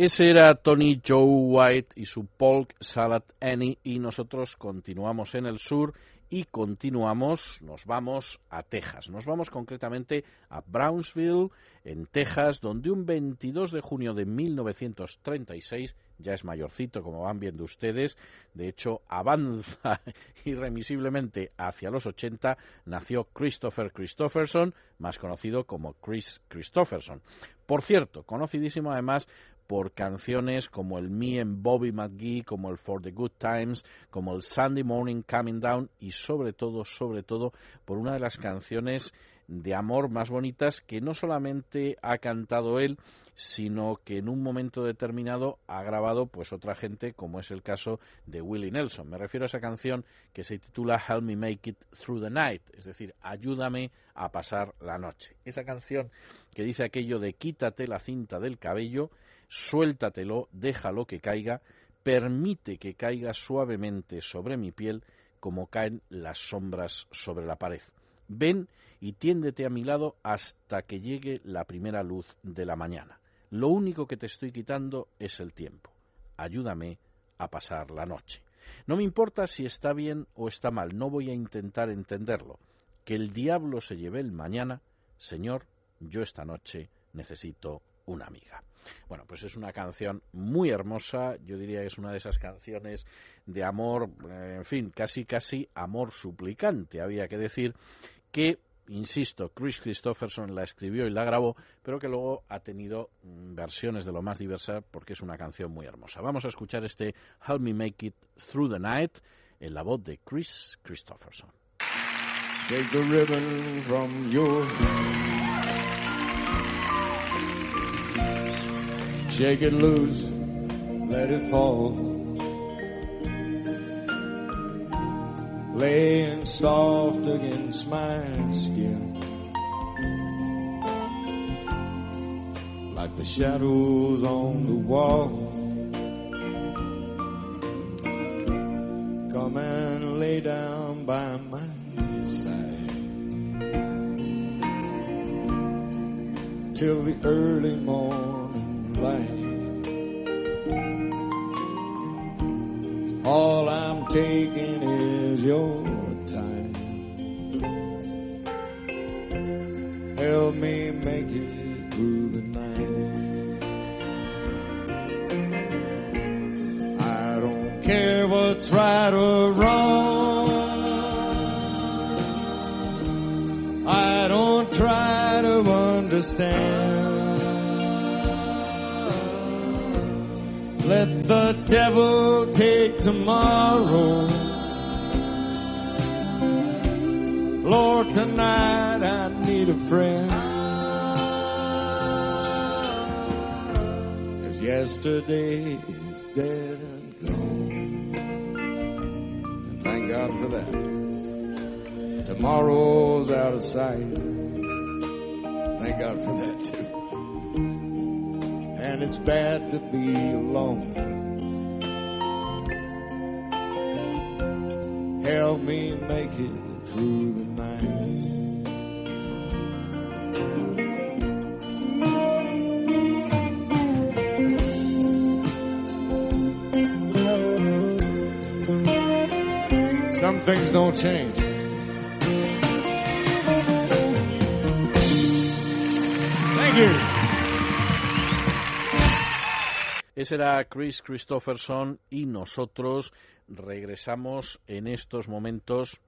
Ese era Tony Joe White y su Polk Salad Annie y nosotros continuamos en el sur y continuamos, nos vamos a Texas. Nos vamos concretamente a Brownsville, en Texas, donde un 22 de junio de 1936, ya es mayorcito como van viendo ustedes, de hecho avanza irremisiblemente hacia los 80, nació Christopher Christopherson, más conocido como Chris Christopherson. Por cierto, conocidísimo además por canciones como el Me and Bobby McGee, como el For the Good Times, como el Sunday Morning Coming Down y sobre todo, sobre todo, por una de las canciones de amor más bonitas que no solamente ha cantado él, sino que en un momento determinado ha grabado pues otra gente, como es el caso de Willie Nelson. Me refiero a esa canción que se titula Help Me Make It Through the Night, es decir, ayúdame a pasar la noche. Esa canción que dice aquello de quítate la cinta del cabello, suéltatelo, déjalo que caiga, permite que caiga suavemente sobre mi piel como caen las sombras sobre la pared. Ven y tiéndete a mi lado hasta que llegue la primera luz de la mañana. Lo único que te estoy quitando es el tiempo. Ayúdame a pasar la noche. No me importa si está bien o está mal, no voy a intentar entenderlo. Que el diablo se lleve el mañana, Señor, yo esta noche necesito una amiga. Bueno, pues es una canción muy hermosa, yo diría que es una de esas canciones de amor, eh, en fin, casi casi amor suplicante, había que decir, que, insisto, Chris Christopherson la escribió y la grabó, pero que luego ha tenido mm, versiones de lo más diversas porque es una canción muy hermosa. Vamos a escuchar este Help Me Make It Through the Night en la voz de Chris Christopherson. Take the ribbon from your Shake it loose, let it fall. Laying soft against my skin. Like the shadows on the wall. Come and lay down by my side. Till the early morning All I'm taking is your time. Help me make it through the night. I don't care what's right or wrong. I don't try to understand. Tomorrow. Lord, tonight I need a friend. As yesterday is dead and gone. And thank God for that. Tomorrow's out of sight. Thank God for that too and it's bad to be alone. Help me make it through the night. Some things don't change. Thank you. Ese era Chris Christopherson y nosotros regresamos en estos momentos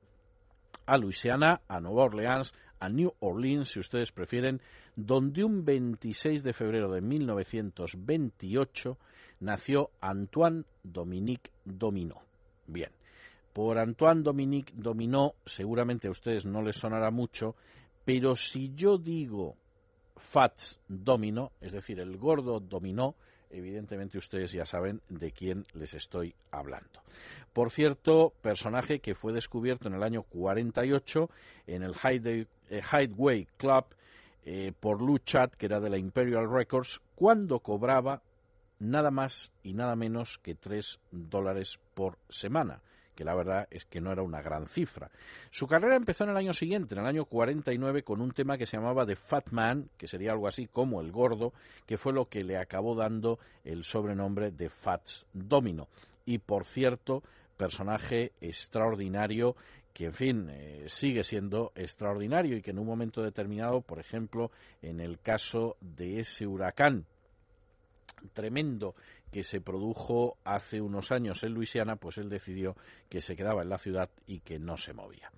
a Luisiana, a Nueva Orleans, a New Orleans, si ustedes prefieren, donde un 26 de febrero de 1928 nació Antoine Dominique Dominó. Bien, por Antoine Dominique Dominó seguramente a ustedes no les sonará mucho, pero si yo digo Fats Domino, es decir, el gordo dominó, evidentemente ustedes ya saben de quién les estoy hablando. Por cierto, personaje que fue descubierto en el año 48 en el Hideaway Club eh, por Lou Chad, que era de la Imperial Records, cuando cobraba nada más y nada menos que 3 dólares por semana, que la verdad es que no era una gran cifra. Su carrera empezó en el año siguiente, en el año 49, con un tema que se llamaba The Fat Man, que sería algo así como El Gordo, que fue lo que le acabó dando el sobrenombre de Fats Domino. Y por cierto, personaje extraordinario que en fin eh, sigue siendo extraordinario y que en un momento determinado, por ejemplo, en el caso de ese huracán tremendo que se produjo hace unos años en Luisiana, pues él decidió que se quedaba en la ciudad y que no se movía.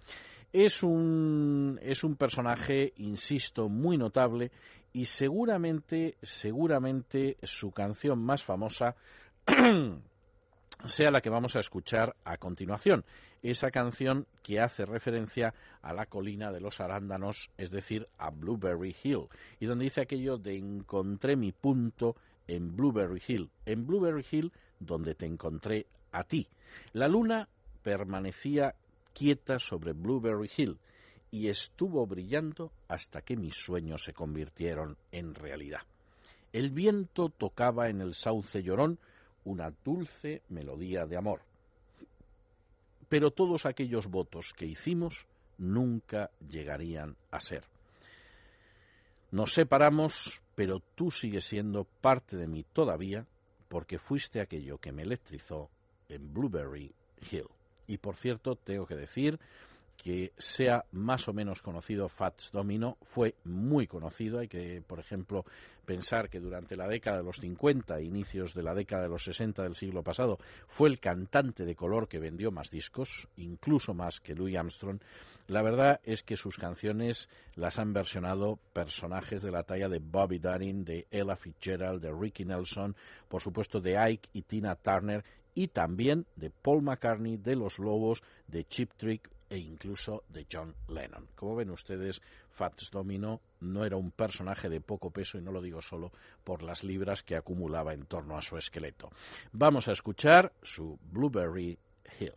Es un, es un personaje, insisto, muy notable y seguramente, seguramente su canción más famosa sea la que vamos a escuchar a continuación. Esa canción que hace referencia a la colina de los arándanos, es decir, a Blueberry Hill, y donde dice aquello de encontré mi punto en Blueberry Hill, en Blueberry Hill donde te encontré a ti. La luna permanecía quieta sobre Blueberry Hill y estuvo brillando hasta que mis sueños se convirtieron en realidad. El viento tocaba en el sauce llorón una dulce melodía de amor. Pero todos aquellos votos que hicimos nunca llegarían a ser. Nos separamos, pero tú sigues siendo parte de mí todavía, porque fuiste aquello que me electrizó en Blueberry Hill. Y por cierto, tengo que decir que sea más o menos conocido Fats Domino, fue muy conocido. Hay que, por ejemplo, pensar que durante la década de los 50, inicios de la década de los 60 del siglo pasado, fue el cantante de color que vendió más discos, incluso más que Louis Armstrong. La verdad es que sus canciones las han versionado personajes de la talla de Bobby Darin, de Ella Fitzgerald, de Ricky Nelson, por supuesto de Ike y Tina Turner y también de Paul McCartney, de Los Lobos, de Chip Trick e incluso de John Lennon. Como ven ustedes, Fats Domino no era un personaje de poco peso y no lo digo solo por las libras que acumulaba en torno a su esqueleto. Vamos a escuchar su Blueberry Hill.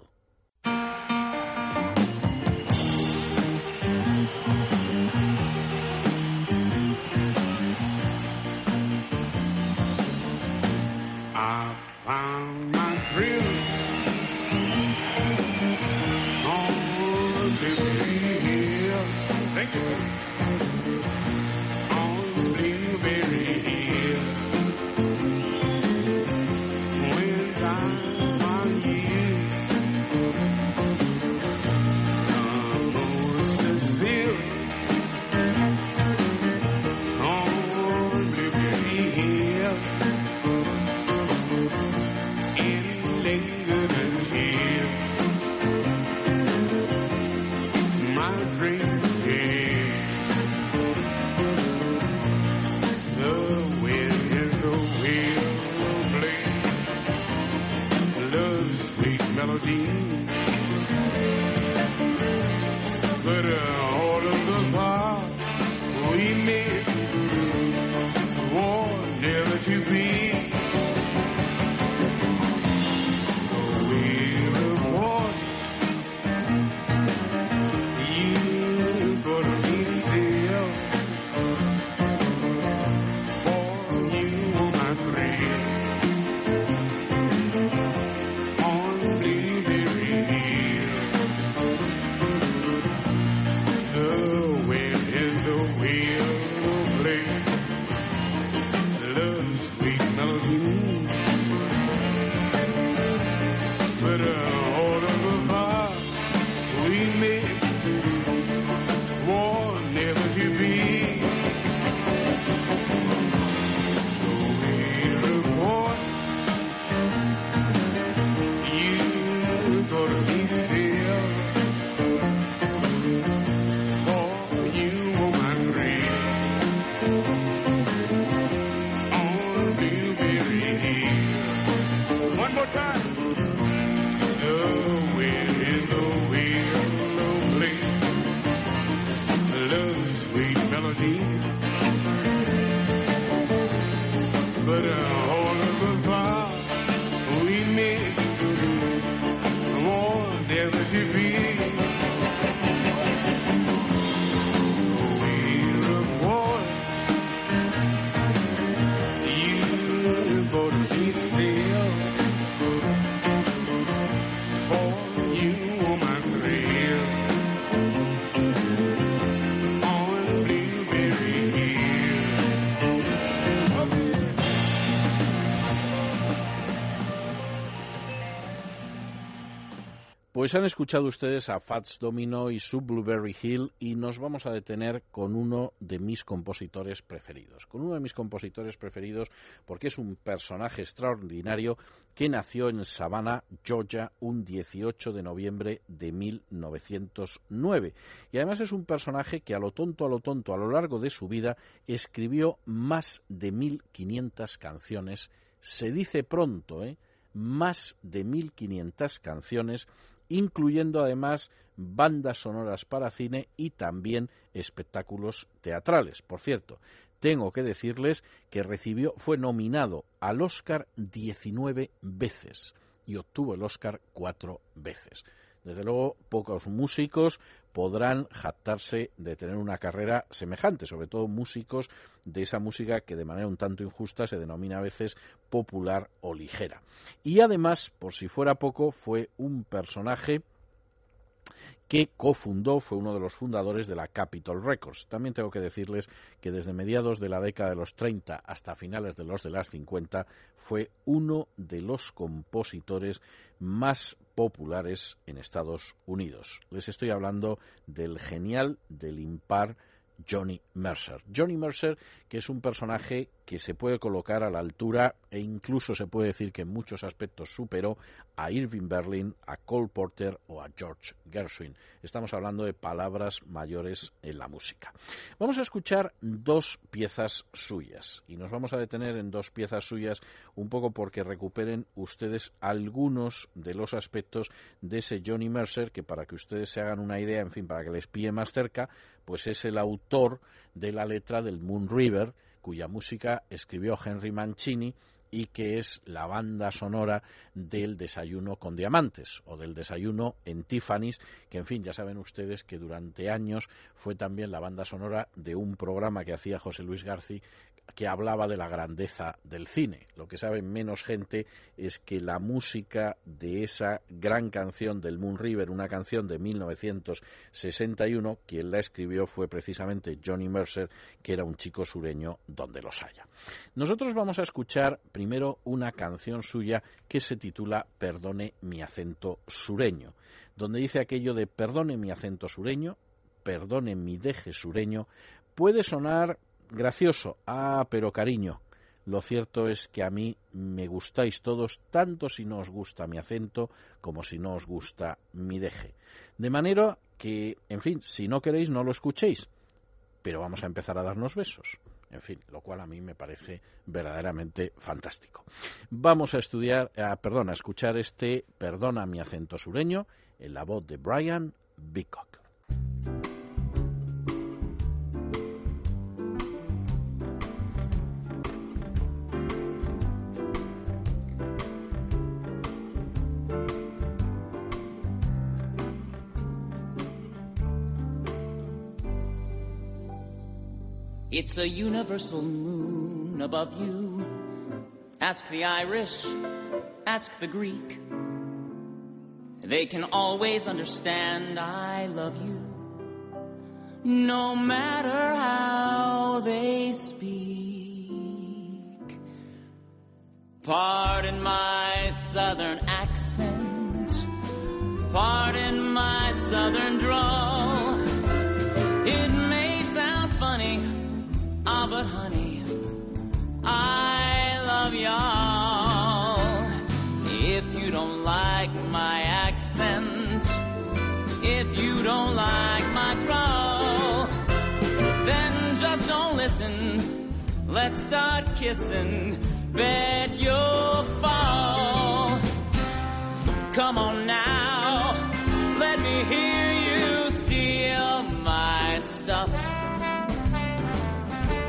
Pues han escuchado ustedes a Fats Domino y su Blueberry Hill y nos vamos a detener con uno de mis compositores preferidos. Con uno de mis compositores preferidos porque es un personaje extraordinario que nació en Savannah, Georgia, un 18 de noviembre de 1909. Y además es un personaje que a lo tonto, a lo tonto, a lo largo de su vida escribió más de 1500 canciones. Se dice pronto, ¿eh? Más de 1500 canciones incluyendo además bandas sonoras para cine y también espectáculos teatrales. Por cierto, tengo que decirles que recibió, fue nominado al Oscar 19 veces y obtuvo el Oscar cuatro veces. Desde luego, pocos músicos podrán jactarse de tener una carrera semejante, sobre todo músicos de esa música que de manera un tanto injusta se denomina a veces popular o ligera. Y además, por si fuera poco, fue un personaje que cofundó, fue uno de los fundadores de la Capitol Records. También tengo que decirles que desde mediados de la década de los 30 hasta finales de los de las 50 fue uno de los compositores más populares en Estados Unidos. Les estoy hablando del genial, del impar Johnny Mercer. Johnny Mercer, que es un personaje que se puede colocar a la altura e incluso se puede decir que en muchos aspectos superó a Irving Berlin, a Cole Porter o a George Gershwin. Estamos hablando de palabras mayores en la música. Vamos a escuchar dos piezas suyas y nos vamos a detener en dos piezas suyas un poco porque recuperen ustedes algunos de los aspectos de ese Johnny Mercer que para que ustedes se hagan una idea, en fin, para que les pille más cerca, pues es el autor de la letra del Moon River, cuya música escribió Henry Mancini y que es la banda sonora del Desayuno con Diamantes o del Desayuno en Tiffany's, que en fin, ya saben ustedes que durante años fue también la banda sonora de un programa que hacía José Luis García que hablaba de la grandeza del cine. Lo que sabe menos gente es que la música de esa gran canción del Moon River, una canción de 1961, quien la escribió fue precisamente Johnny Mercer, que era un chico sureño donde los haya. Nosotros vamos a escuchar primero una canción suya que se titula Perdone mi acento sureño, donde dice aquello de perdone mi acento sureño, perdone mi deje sureño, puede sonar gracioso. Ah, pero cariño, lo cierto es que a mí me gustáis todos, tanto si no os gusta mi acento como si no os gusta mi deje. De manera que, en fin, si no queréis, no lo escuchéis. Pero vamos a empezar a darnos besos. En fin, lo cual a mí me parece verdaderamente fantástico. Vamos a estudiar, eh, perdón, a escuchar este Perdona mi acento sureño en la voz de Brian Bicock. It's a universal moon above you. Ask the Irish, ask the Greek. They can always understand I love you. No matter how they speak. Pardon my southern accent. Pardon my southern drawl. It Ah, but honey, I love y'all. If you don't like my accent, if you don't like my drawl, then just don't listen. Let's start kissing. Bet you'll fall. Come on now, let me hear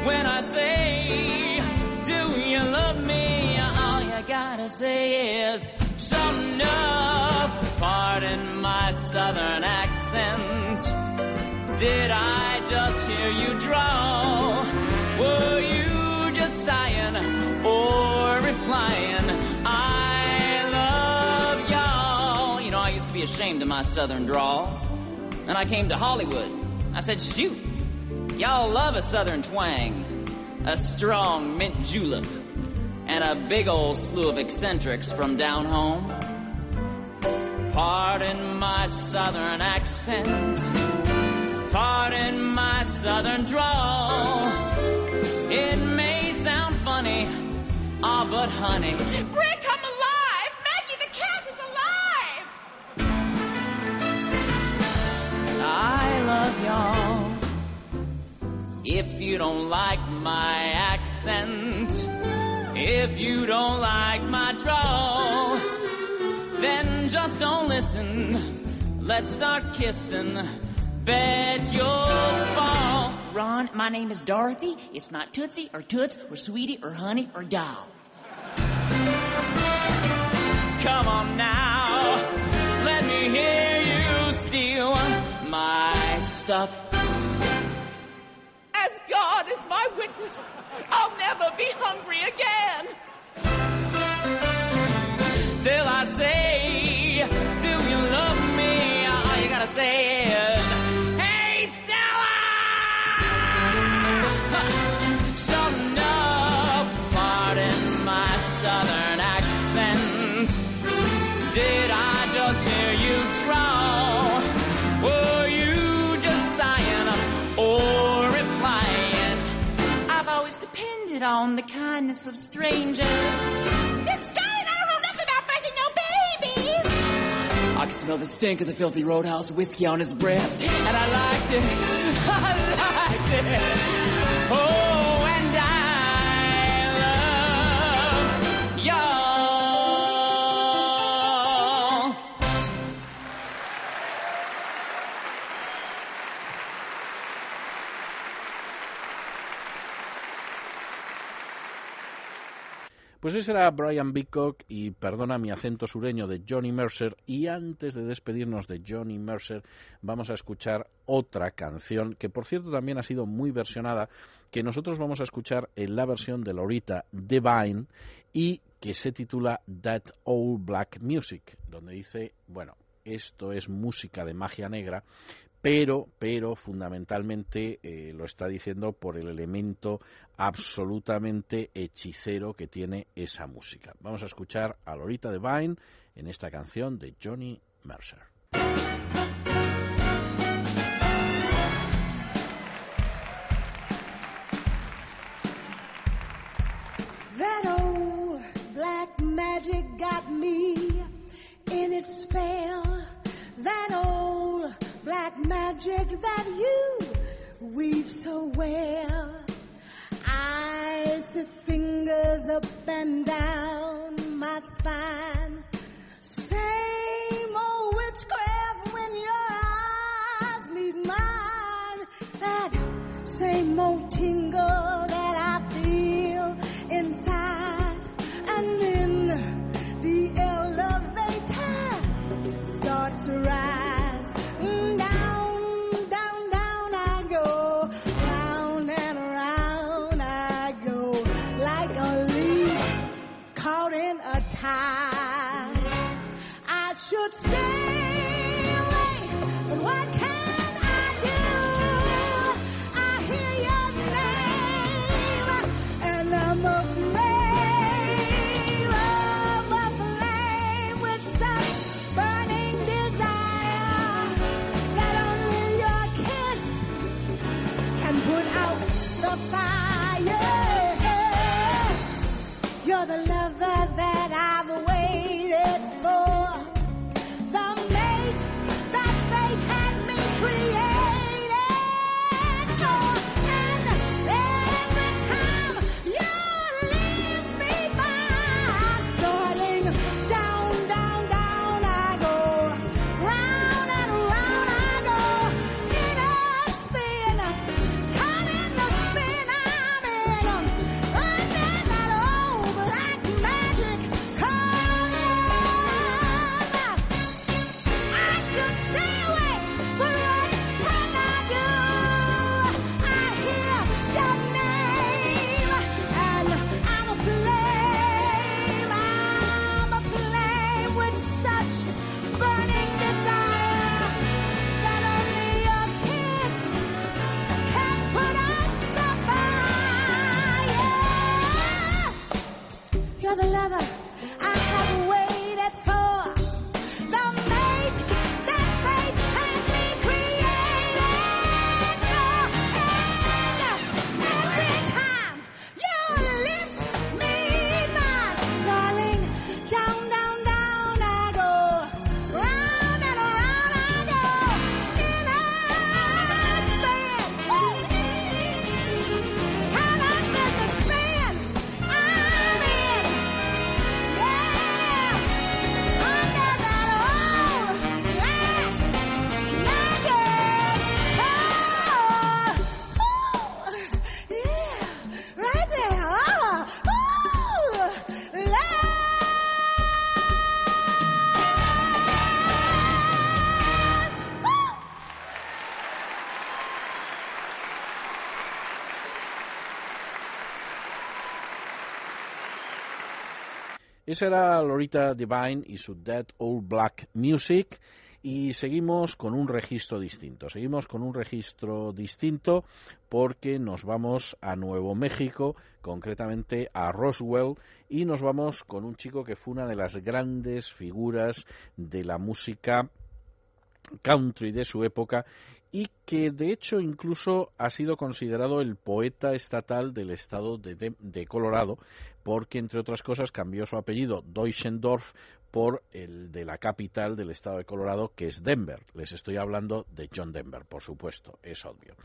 when I say, Do you love me? All you gotta say is, Sure enough. Pardon my southern accent. Did I just hear you drawl? Were you just sighing or replying? I love y'all. You know, I used to be ashamed of my southern drawl. And I came to Hollywood. I said, Shoot. Y'all love a southern twang, a strong mint julep, and a big old slew of eccentrics from down home. Pardon my southern accent. Pardon my southern drawl. It may sound funny, ah, but honey, Brick, come alive! Maggie the cat is alive! I love y'all. If you don't like my accent, if you don't like my drawl, then just don't listen. Let's start kissing. Bet you'll fall. Ron, my name is Dorothy. It's not Tootsie or Toots or Sweetie or Honey or Doll. Come on now, let me hear you steal my stuff. I'll never be hungry again. The of strangers. Miss Scarlet, I don't know nothing about birthing no babies. I can smell the stink of the filthy roadhouse whiskey on his breath, and I liked it. I liked it. Pues ese era Brian Bicock y perdona mi acento sureño de Johnny Mercer. Y antes de despedirnos de Johnny Mercer, vamos a escuchar otra canción que, por cierto, también ha sido muy versionada, que nosotros vamos a escuchar en la versión de Lorita Divine y que se titula That Old Black Music, donde dice, bueno, esto es música de magia negra, pero, pero fundamentalmente eh, lo está diciendo por el elemento absolutamente hechicero que tiene esa música. Vamos a escuchar a Lorita Devine en esta canción de Johnny Mercer. That old black magic got me in its spell. That old black magic that you weave so well. Icy fingers up and down my spine. Era Lorita Divine y su Dead Old Black Music. Y seguimos con un registro distinto. Seguimos con un registro distinto porque nos vamos a Nuevo México, concretamente a Roswell, y nos vamos con un chico que fue una de las grandes figuras de la música country de su época y que de hecho incluso ha sido considerado el poeta estatal del estado de- de Colorado, porque entre otras cosas cambió su apellido Deutschendorf por el de la capital del estado de Colorado, que es Denver. Les estoy hablando de John Denver, por supuesto, es obvio.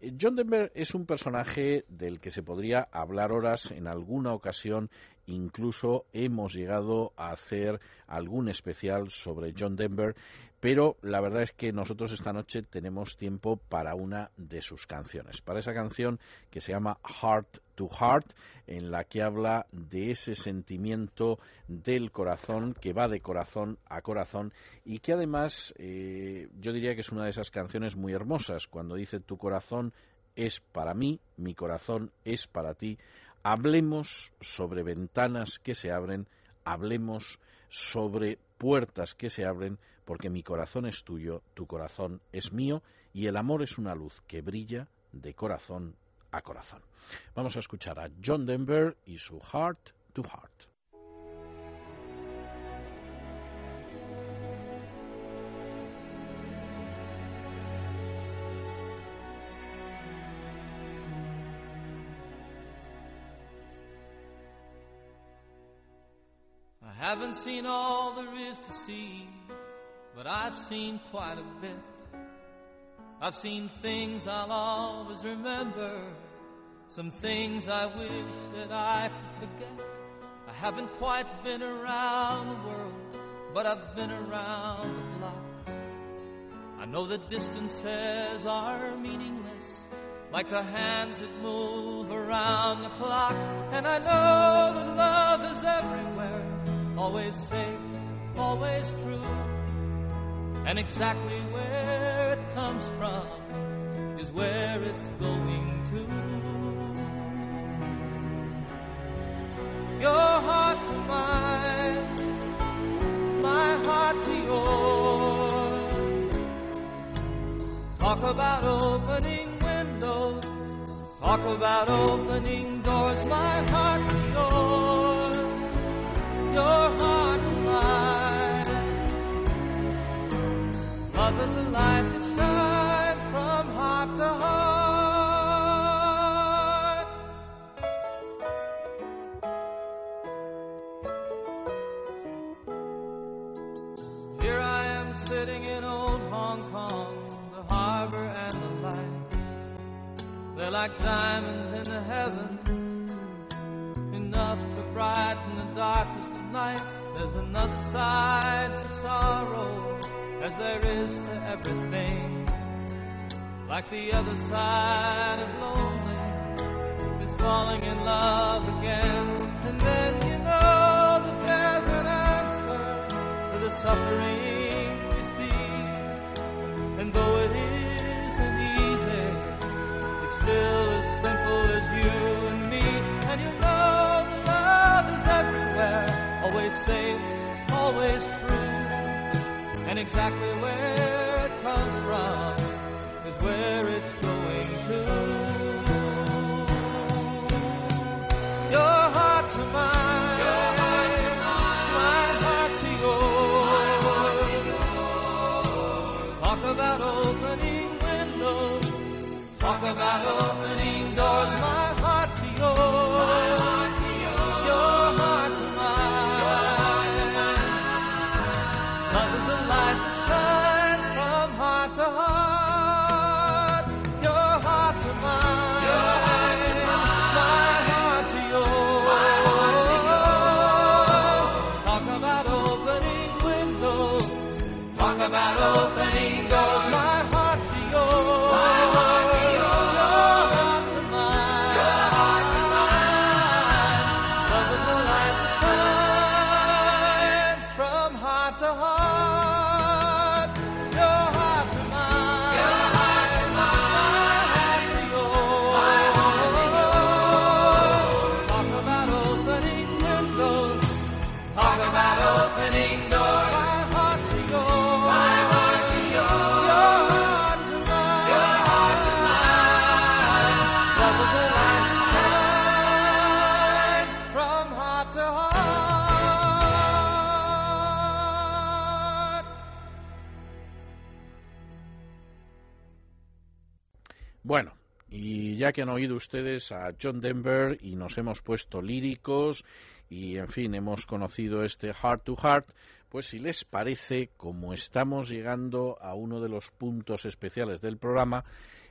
Eh, John Denver es un personaje del que se podría hablar horas en alguna ocasión. Incluso hemos llegado a hacer algún especial sobre John Denver, pero la verdad es que nosotros esta noche tenemos tiempo para una de sus canciones, para esa canción que se llama Heart to Heart, en la que habla de ese sentimiento del corazón que va de corazón a corazón y que además eh, yo diría que es una de esas canciones muy hermosas cuando dice tu corazón es para mí, mi corazón es para ti. Hablemos sobre ventanas que se abren, hablemos sobre puertas que se abren, porque mi corazón es tuyo, tu corazón es mío, y el amor es una luz que brilla de corazón a corazón. Vamos a escuchar a John Denver y su Heart to Heart. I haven't seen all there is to see, but I've seen quite a bit. I've seen things I'll always remember, some things I wish that I could forget. I haven't quite been around the world, but I've been around the block. I know that distances are meaningless, like the hands that move around the clock. And I know that love is everywhere, always safe, always true. And exactly where it comes from is where it's going to. Your heart to mine, my heart to yours. Talk about opening windows, talk about opening doors, my heart to yours, your heart a that shines from heart to heart. Here I am sitting in old Hong Kong, the harbor and the lights. They're like diamonds in the heavens, enough to brighten the darkest of nights. There's another side to sorrow, as there is to everything. Like the other side of lonely is falling in love again. And then you know that there's an answer to the suffering you see. And though it isn't easy, it's still as simple as you and me. And you know that love is everywhere, always safe, always true. And exactly where it comes from is where it's going to. Ya que han oído ustedes a John Denver y nos hemos puesto líricos y, en fin, hemos conocido este Heart to Heart, pues si les parece, como estamos llegando a uno de los puntos especiales del programa,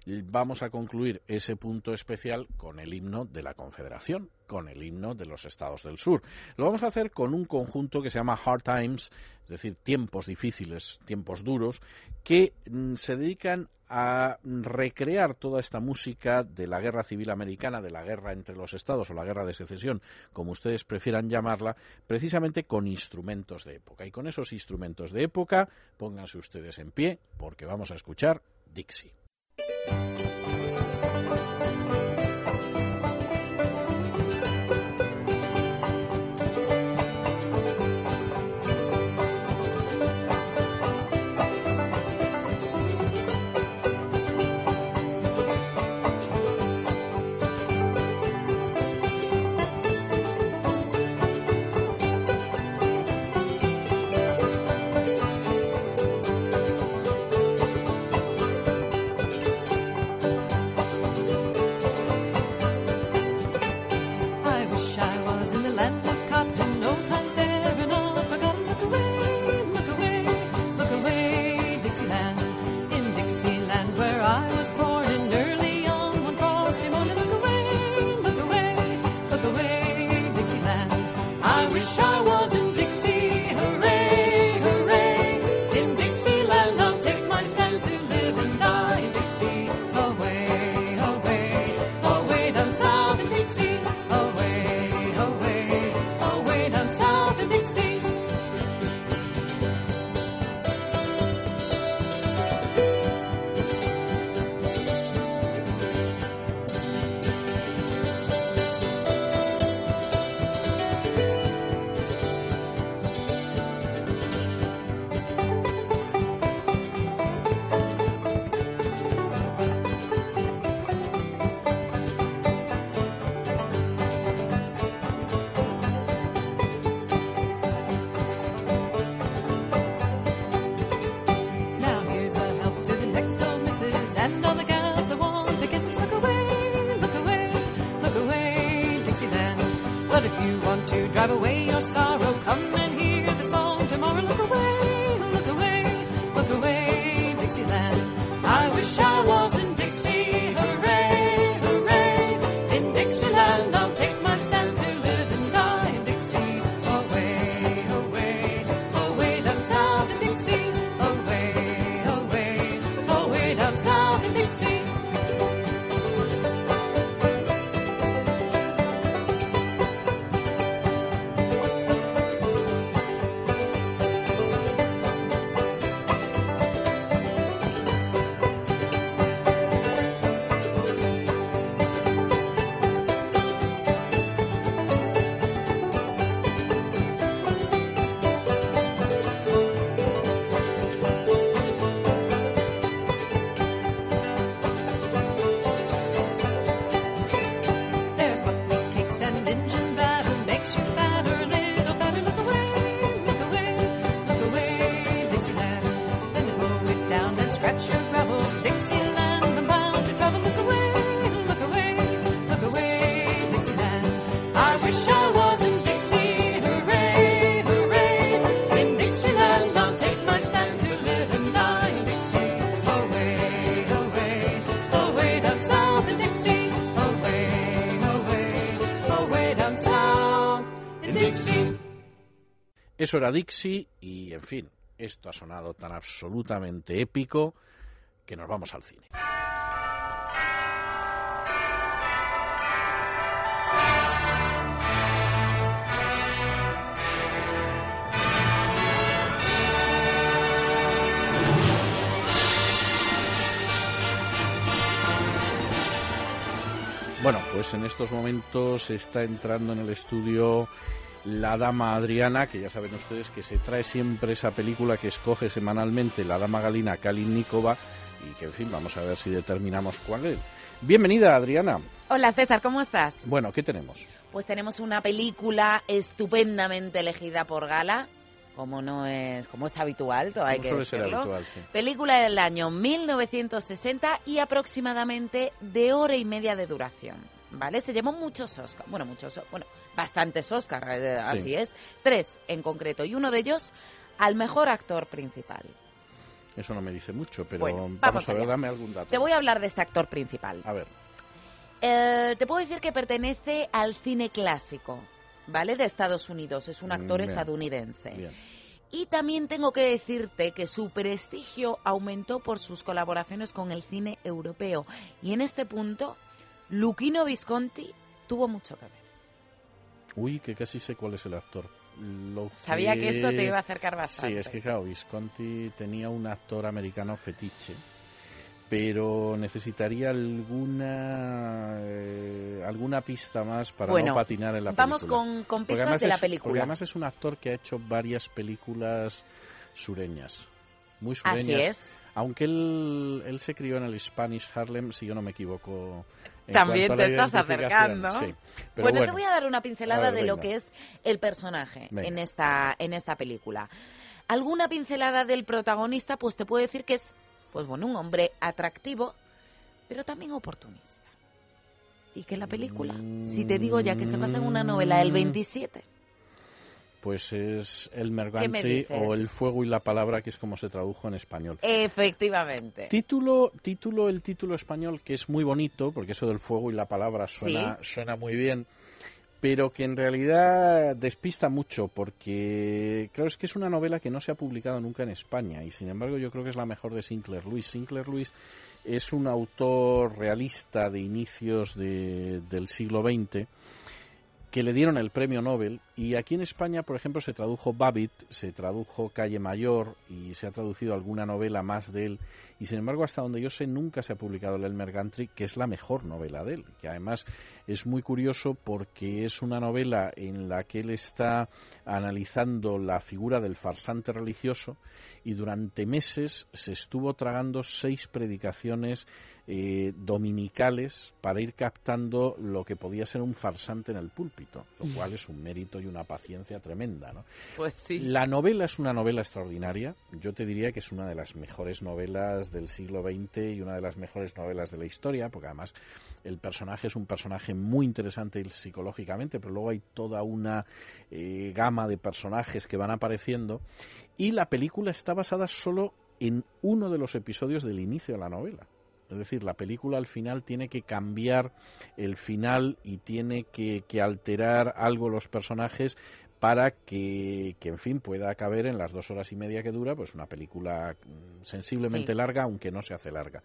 vamos a concluir ese punto especial con el himno de la Confederación, con el himno de los Estados del Sur. Lo vamos a hacer con un conjunto que se llama Hard Times, es decir, tiempos difíciles, tiempos duros, que mm, se dedican a recrear toda esta música de la guerra civil americana, de la guerra entre los estados o la guerra de secesión, como ustedes prefieran llamarla, precisamente con instrumentos de época. Y con esos instrumentos de época, pónganse ustedes en pie, porque vamos a escuchar Dixie. Eso Dixie y, en fin, esto ha sonado tan absolutamente épico que nos vamos al cine. Bueno, pues en estos momentos está entrando en el estudio la dama Adriana, que ya saben ustedes que se trae siempre esa película que escoge semanalmente la dama Galina Kalinnikova y que, en fin, vamos a ver si determinamos cuál es. Bienvenida, Adriana. Hola César, ¿cómo estás? Bueno, ¿qué tenemos? Pues tenemos una película estupendamente elegida por Gala, como no es, como es habitual, todo hay que suele ser decirlo. habitual, sí. Película del año 1960 y aproximadamente de hora y media de duración. ¿Vale? Se llevó muchos Oscars. Bueno, muchos, bueno, bastantes Oscars, eh, Sí. así es. Tres en concreto. Y uno de ellos al mejor actor principal. Eso no me dice mucho, pero Bueno, vamos, vamos a ver, allá. dame algún dato. Te voy a hablar de este actor principal. A ver. Eh, te puedo decir que pertenece al cine clásico, ¿vale? De Estados Unidos. Es un actor Bien. estadounidense. Bien. Y también tengo que decirte que su prestigio aumentó por sus colaboraciones con el cine europeo. Y en este punto, Luchino Visconti tuvo mucho que ver. Uy, que casi sé cuál es el actor. Lo Sabía que esto te iba a acercar bastante. Sí, es que claro, Visconti tenía un actor americano fetiche, pero necesitaría alguna eh, alguna pista más para Bueno, no patinar en la película. vamos con- con pistas de la es- película. Porque además es un actor que ha hecho varias películas sureñas, muy Así sureñas. es. Aunque él, él se crió en el Spanish Harlem, si yo no me equivoco. También te estás acercando. sí. Pero bueno, te voy a dar una pincelada ver, de lo que es el personaje Venga. en esta, en esta película. Alguna pincelada del protagonista, pues te puedo decir que es, pues bueno, un hombre atractivo, pero también oportunista. Y que la película, si te digo ya que se basa en una novela del 27, Pues es el ¿Qué me Mergantri dices? o El fuego y la palabra, que es como se tradujo en español. efectivamente. Título, título, el título español, que es muy bonito, porque eso del fuego y la palabra suena, suena muy bien, pero que en realidad despista mucho, porque creo es que es una novela que no se ha publicado nunca en España, y sin embargo yo creo que es la mejor de Sinclair Lewis. Sinclair Lewis es un autor realista de inicios de- del siglo XX, que le dieron el premio Nobel y aquí en España, por ejemplo, se tradujo Babbitt, se tradujo Calle Mayor y se ha traducido alguna novela más de él. Y sin embargo, hasta donde yo sé, nunca se ha publicado el Elmer Gantry, que es la mejor novela de él, que además es muy curioso porque es una novela en la que él está analizando la figura del farsante religioso y durante meses se estuvo tragando seis predicaciones eh, dominicales para ir captando lo que podía ser un farsante en el púlpito, lo Mm. cual es un mérito y una paciencia tremenda. ¿no? Pues sí. La novela es una novela extraordinaria. Yo te diría que es una de las mejores novelas del siglo XX y una de las mejores novelas de la historia, porque además el personaje es un personaje muy interesante psicológicamente, pero luego hay toda una eh, gama de personajes que van apareciendo. Y la película está basada solo en uno de los episodios del inicio de la novela. Es decir, la película al final tiene que cambiar el final y tiene que, que alterar algo los personajes para que, que, en fin, pueda caber en las dos horas y media que dura, pues una película mm, sensiblemente Sí. larga, aunque no se hace larga.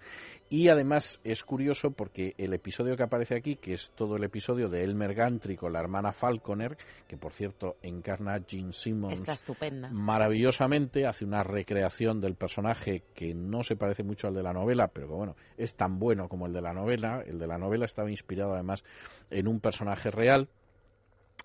Y además es curioso porque el episodio que aparece aquí, que es todo el episodio de Elmer Gantry con la hermana Falconer, que por cierto encarna a Gene Simmons Está estupenda. maravillosamente, hace una recreación del personaje que no se parece mucho al de la novela, pero que bueno, es tan bueno como el de la novela. El de la novela estaba inspirado además en un personaje real.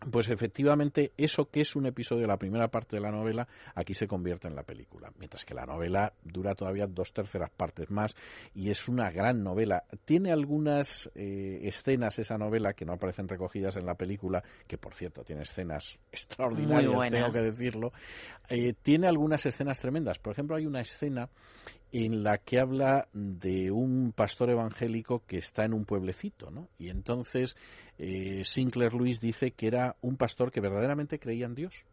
Pues efectivamente, eso que es un episodio de la primera parte de la novela, aquí se convierte en la película. Mientras que la novela dura todavía dos terceras partes más y es una gran novela. Tiene algunas eh, escenas esa novela que no aparecen recogidas en la película, que por cierto tiene escenas extraordinarias, tengo que decirlo. Eh, tiene algunas escenas tremendas. Por ejemplo, hay una escena en la que habla de un pastor evangélico que está en un pueblecito, ¿no? Y entonces eh, Sinclair Lewis dice que era un pastor que verdaderamente creía en Dios.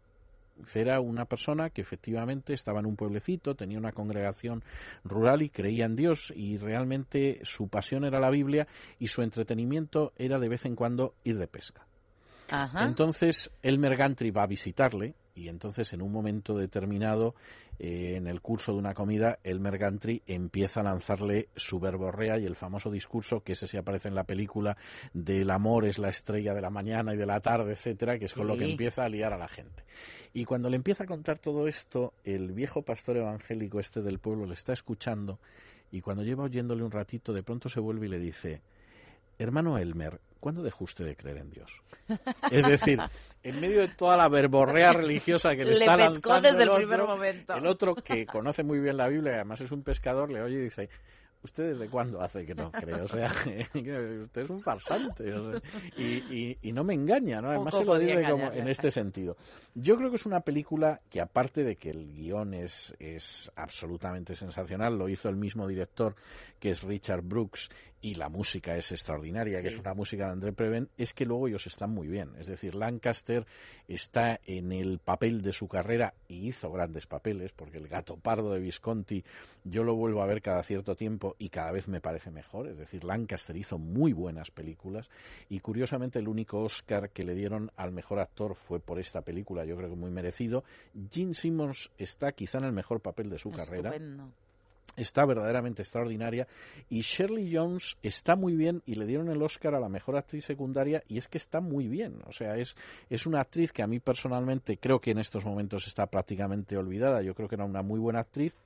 Era una persona que efectivamente estaba en un pueblecito, tenía una congregación rural y creía en Dios y realmente su pasión era la Biblia y su entretenimiento era de vez en cuando ir de pesca. Ajá. Entonces Elmer Gantry va a visitarle y entonces en un momento determinado eh, en el curso de una comida Elmer Gantry empieza a lanzarle su verborrea y el famoso discurso que ese se aparece en la película del amor es la estrella de la mañana y de la tarde, etcétera, que es con lo que Sí. empieza a liar a la gente. Y cuando le empieza a contar todo esto, el viejo pastor evangélico este del pueblo le está escuchando y cuando lleva oyéndole un ratito, de pronto se vuelve y le dice, hermano Elmer, ¿cuándo dejó usted de creer en Dios? Es decir, en medio de toda la verborrea religiosa que le, Le está pescó lanzando desde el otro, primer momento. el otro que conoce muy bien la Biblia y además es un pescador, le oye y dice, ¿Usted desde cuándo hace que no cree? O sea, usted es un farsante. o sea, y, y- y no me engaña, ¿no? Además se lo dice como en este sentido. Yo creo que es una película que aparte de que el guion es, es absolutamente sensacional, lo hizo el mismo director que es Richard Brooks y la música es extraordinaria, que es una música de André Previn, es que luego ellos están muy bien. Es decir, Lancaster está en el papel de su carrera y hizo grandes papeles, porque el gato pardo de Visconti yo lo vuelvo a ver cada cierto tiempo y cada vez me parece mejor. Es decir, Lancaster hizo muy buenas películas y curiosamente el único Oscar que le dieron al mejor actor fue por esta película, yo creo que muy merecido. Gene Simmons está quizá en el mejor papel de su carrera. Está verdaderamente extraordinaria. Y Shirley Jones está muy bien y le dieron el Oscar a la mejor actriz secundaria y es que está muy bien, o sea, es, es una actriz que a mí personalmente creo que en estos momentos está prácticamente olvidada, yo creo que era una muy buena actriz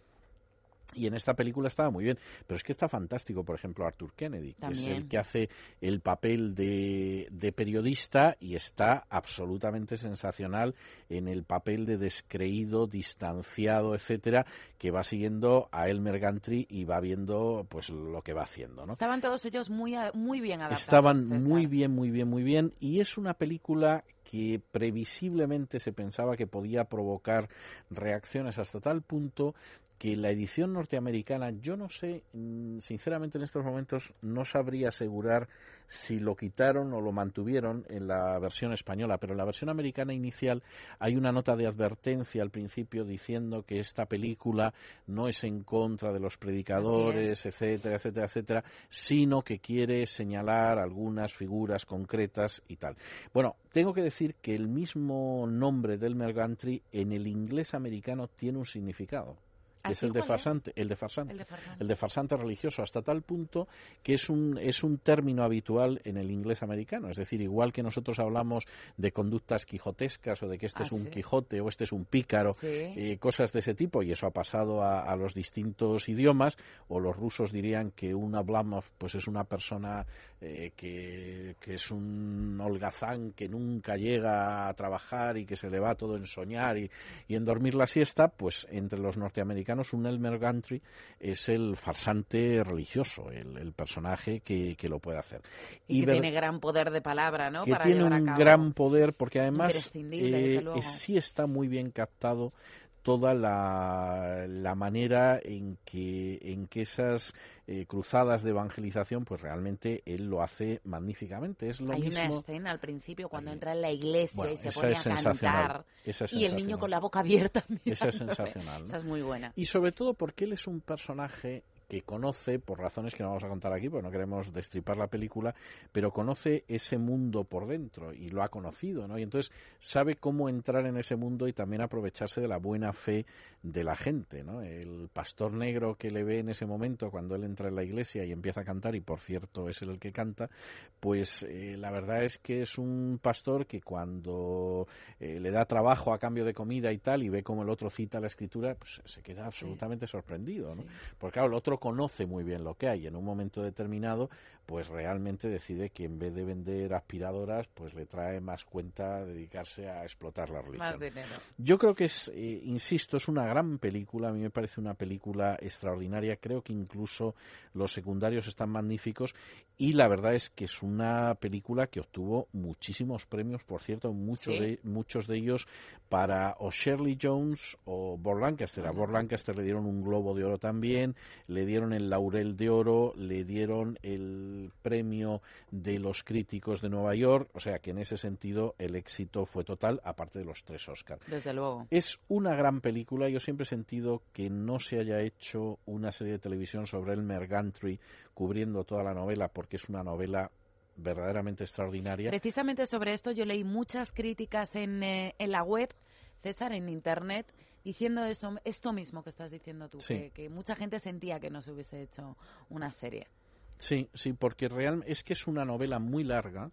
y en esta película estaba muy bien, pero es que está fantástico, por ejemplo, Arthur Kennedy, que es el que hace el papel de, de periodista y está absolutamente sensacional en el papel de descreído, distanciado, etcétera, que va siguiendo a Elmer Gantry y va viendo pues lo que va haciendo, ¿no? Estaban todos ellos muy, muy bien adaptados. Estaban César. muy bien, muy bien, muy bien. Y es una película que previsiblemente se pensaba que podía provocar reacciones hasta tal punto que la edición norteamericana, yo no sé, mm, sinceramente en estos momentos no sabría asegurar si lo quitaron o lo mantuvieron en la versión española, pero en la versión americana inicial hay una nota de advertencia al principio diciendo que esta película no es en contra de los predicadores, etcétera, etcétera, etcétera, sino que quiere señalar algunas figuras concretas y tal. Bueno, tengo que decir que el mismo nombre del Mergantry en el inglés americano tiene un significado. Que ¿Ah, es el de ¿Cuál es? farsante, el de farsante, El de farsante. el de farsante religioso, hasta tal punto que es un, es un término habitual en el inglés americano. Es decir, igual que nosotros hablamos de conductas quijotescas o de que este Ah, es un sí. Quijote o este es un pícaro, Sí. eh, cosas de ese tipo, y eso ha pasado a, a los distintos idiomas, o los rusos dirían que un Ablamov pues es una persona eh, que, que es un holgazán que nunca llega a trabajar y que se le va todo en soñar y, y en dormir la siesta, pues entre los norteamericanos un Elmer Gantry es el farsante religioso, el, el personaje que, que lo puede hacer. Y, que ver- tiene gran poder de palabra, ¿no? que Para tiene a un cabo. gran poder porque además eh, sí está muy bien captado toda la, la manera en que en que esas eh, cruzadas de evangelización pues realmente él lo hace magníficamente es lo Hay una escena al principio cuando entra en la iglesia Bueno, y se pone a cantar. Es y el niño con la boca abierta. esa es sensacional ¿no? Esa es muy buena. y sobre todo porque él es un personaje que conoce, por razones que no vamos a contar aquí, porque no queremos destripar la película, pero conoce ese mundo por dentro y lo ha conocido, ¿no? Y entonces sabe cómo entrar en ese mundo y también aprovecharse de la buena fe de la gente, ¿no? El pastor negro que le ve en ese momento cuando él entra en la iglesia y empieza a cantar, y por cierto es el que canta, pues eh, la verdad es que es un pastor que cuando eh, le da trabajo a cambio de comida y tal y ve como el otro cita la escritura, pues se queda absolutamente sorprendido, ¿no? Porque claro, el otro conoce muy bien lo que hay en un momento determinado, pues realmente decide que en vez de vender aspiradoras, pues le trae más cuenta dedicarse a explotar la religión. Más dinero. Yo creo que es, eh, insisto, es una gran película. A mí me parece una película extraordinaria. Creo que incluso los secundarios están magníficos. Y la verdad es que es una película que obtuvo muchísimos premios, por cierto, muchos, Sí. de, muchos de ellos para o Shirley Jones o Burt Lancaster. A Burt Lancaster le dieron un Globo de Oro también, le dieron el Laurel de Oro, le dieron el premio de los críticos de Nueva York. O sea que en ese sentido el éxito fue total, aparte de los tres Oscars. Desde luego. Es una gran película. Yo siempre he sentido que no se haya hecho una serie de televisión sobre Elmer Gantry cubriendo toda la novela porque es una novela verdaderamente extraordinaria. Precisamente sobre esto yo leí muchas críticas en, eh, en la web, César, en internet, diciendo eso, esto mismo que estás diciendo tú, Sí. que, que mucha gente sentía que no se hubiese hecho una serie. Sí, sí, porque real, es que es una novela muy larga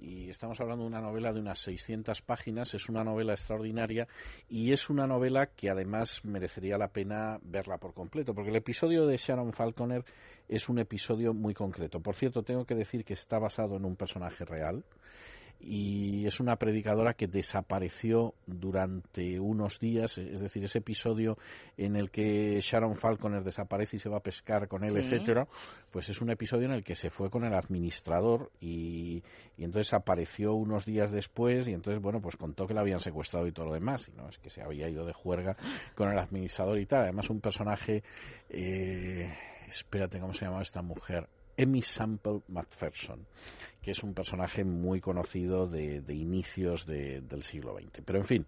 y estamos hablando de una novela de unas 600 páginas, es una novela extraordinaria y es una novela que además merecería la pena verla por completo, porque el episodio de Sharon Falconer es un episodio muy concreto. Por cierto, tengo que decir que está basado en un personaje real. Y es una predicadora que desapareció durante unos días, es decir, ese episodio en el que Sharon Falconer desaparece y se va a pescar con él, Sí. etcétera, pues es un episodio en el que se fue con el administrador y, y entonces apareció unos días después y entonces, bueno, pues contó que la habían secuestrado y todo lo demás, y no es que se había ido de juerga con el administrador y tal, además un personaje, eh, espérate, ¿cómo se llama esta mujer? Emmy Sample McPherson, que es un personaje muy conocido de, de inicios de- del siglo XX. Pero en fin,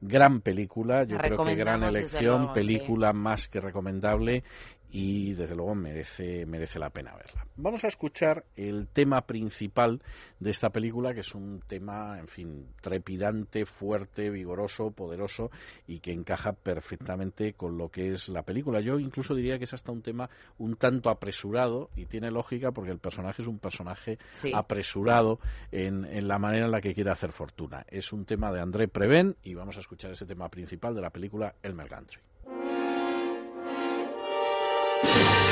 gran película, yo creo que gran elección, luego, sí. película más que recomendable y desde luego merece, merece la pena verla. Vamos a escuchar el tema principal de esta película, que es un tema, en fin, trepidante, fuerte, vigoroso, poderoso y que encaja perfectamente con lo que es la película. Yo incluso diría que es hasta un tema un tanto apresurado y tiene lógica porque el personaje es un personaje Sí. apresurado en, en la manera en la que quiere hacer fortuna. Es un tema de André Prevén y vamos a escuchar ese tema principal de la película Elmer Gantry. Thank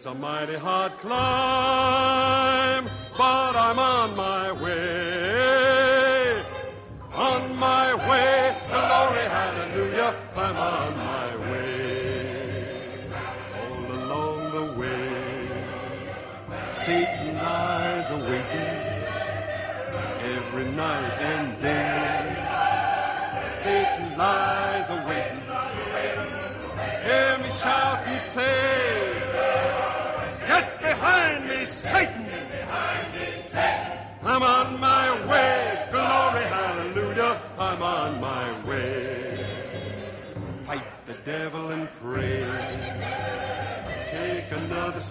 It's a mighty hard climb,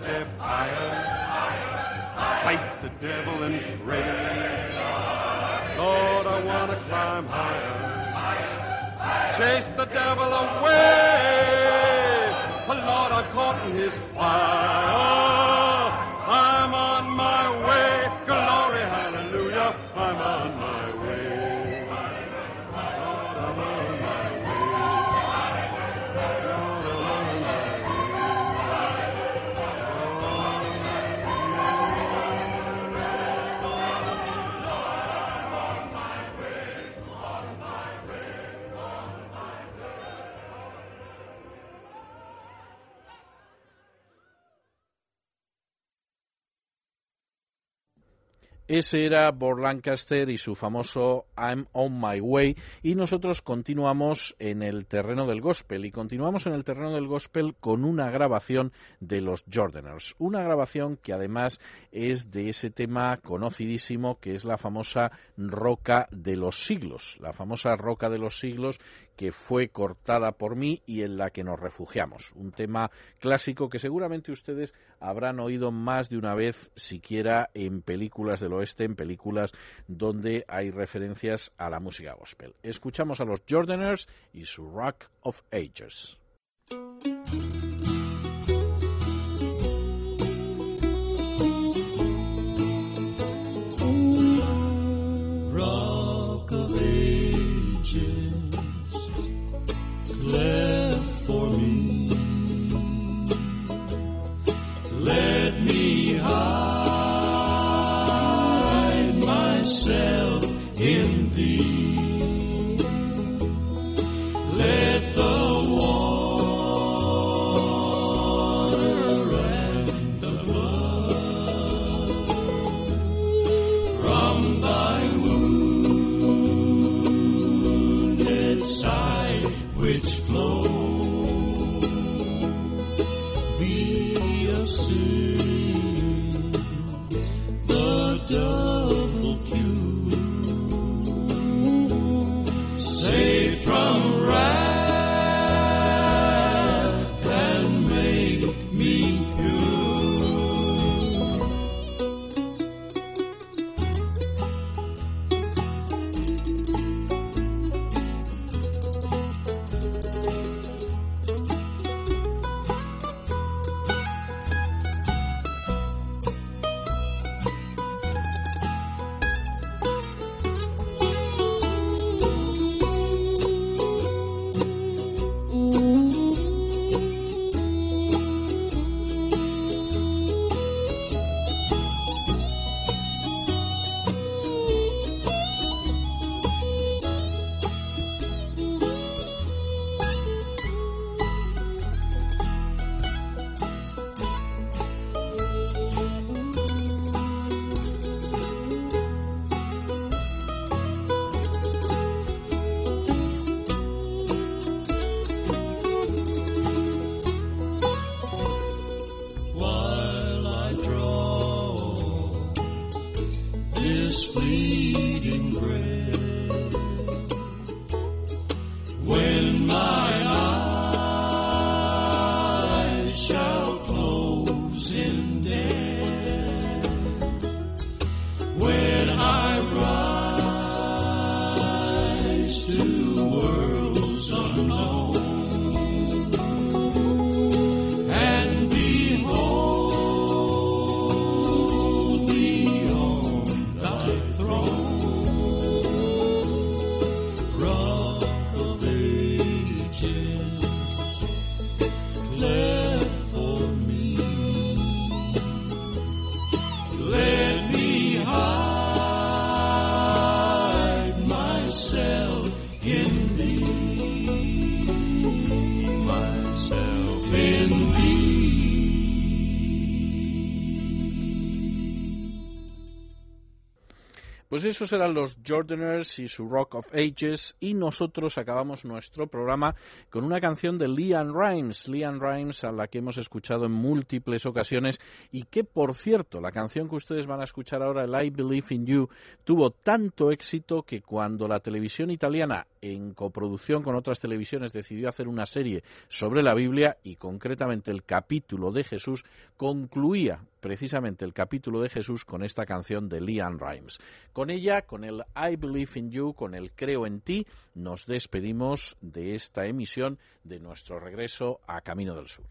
step higher. Fight the devil and pray. Lord, I want to climb higher. Chase the devil away. Oh, Lord, I'm caught in his fire. Ese era Bob Lancaster y su famoso I'm on my way. Y nosotros continuamos en el terreno del gospel. Y continuamos en el terreno del gospel con una grabación de los Jordaners. Una grabación que además es de ese tema conocidísimo que es la famosa Roca de los Siglos. La famosa Roca de los Siglos que fue cortada por mí y en la que nos refugiamos. Un tema clásico que seguramente ustedes habrán oído más de una vez, siquiera en películas del oeste, en películas donde hay referencias a la música gospel. Escuchamos a los Jordaners y su Rock of Ages. see the dawn. Pues esos eran los Jordaners y su Rock of Ages y nosotros acabamos nuestro programa con una canción de Leanne Rimes, Leanne Rimes a la que hemos escuchado en múltiples ocasiones y que por cierto, la canción que ustedes van a escuchar ahora, el I Believe in You, tuvo tanto éxito que cuando la televisión italiana en coproducción con otras televisiones decidió hacer una serie sobre la Biblia y concretamente el capítulo de Jesús concluía precisamente el capítulo de Jesús con esta canción de Leanne Rimes. Con ella, con el I Believe in You, con el Creo en ti, nos despedimos de esta emisión de nuestro regreso a Camino del Sur.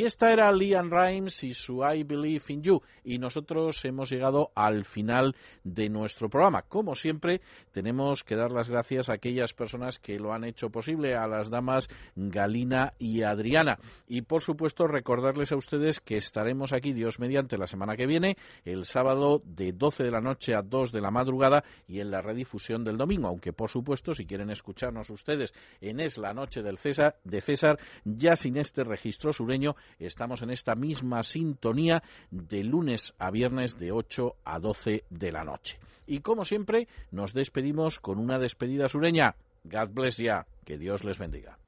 Y esta era Liam Rimes y su I Believe in You. Y nosotros hemos llegado al final de nuestro programa. Como siempre, tenemos que dar las gracias a aquellas personas que lo han hecho posible, a las damas Galina y Adriana. Y por supuesto, recordarles a ustedes que estaremos aquí, Dios mediante, la semana que viene, el sábado de 12 de la noche a 2 de la madrugada y en la redifusión del domingo. Aunque, por supuesto, si quieren escucharnos ustedes en Es la Noche del César, de César, ya sin este registro sureño, estamos en esta misma sintonía de lunes a viernes de 8 a 12 de la noche. Y como siempre, nos despedimos con una despedida sureña. God bless ya. Que Dios les bendiga.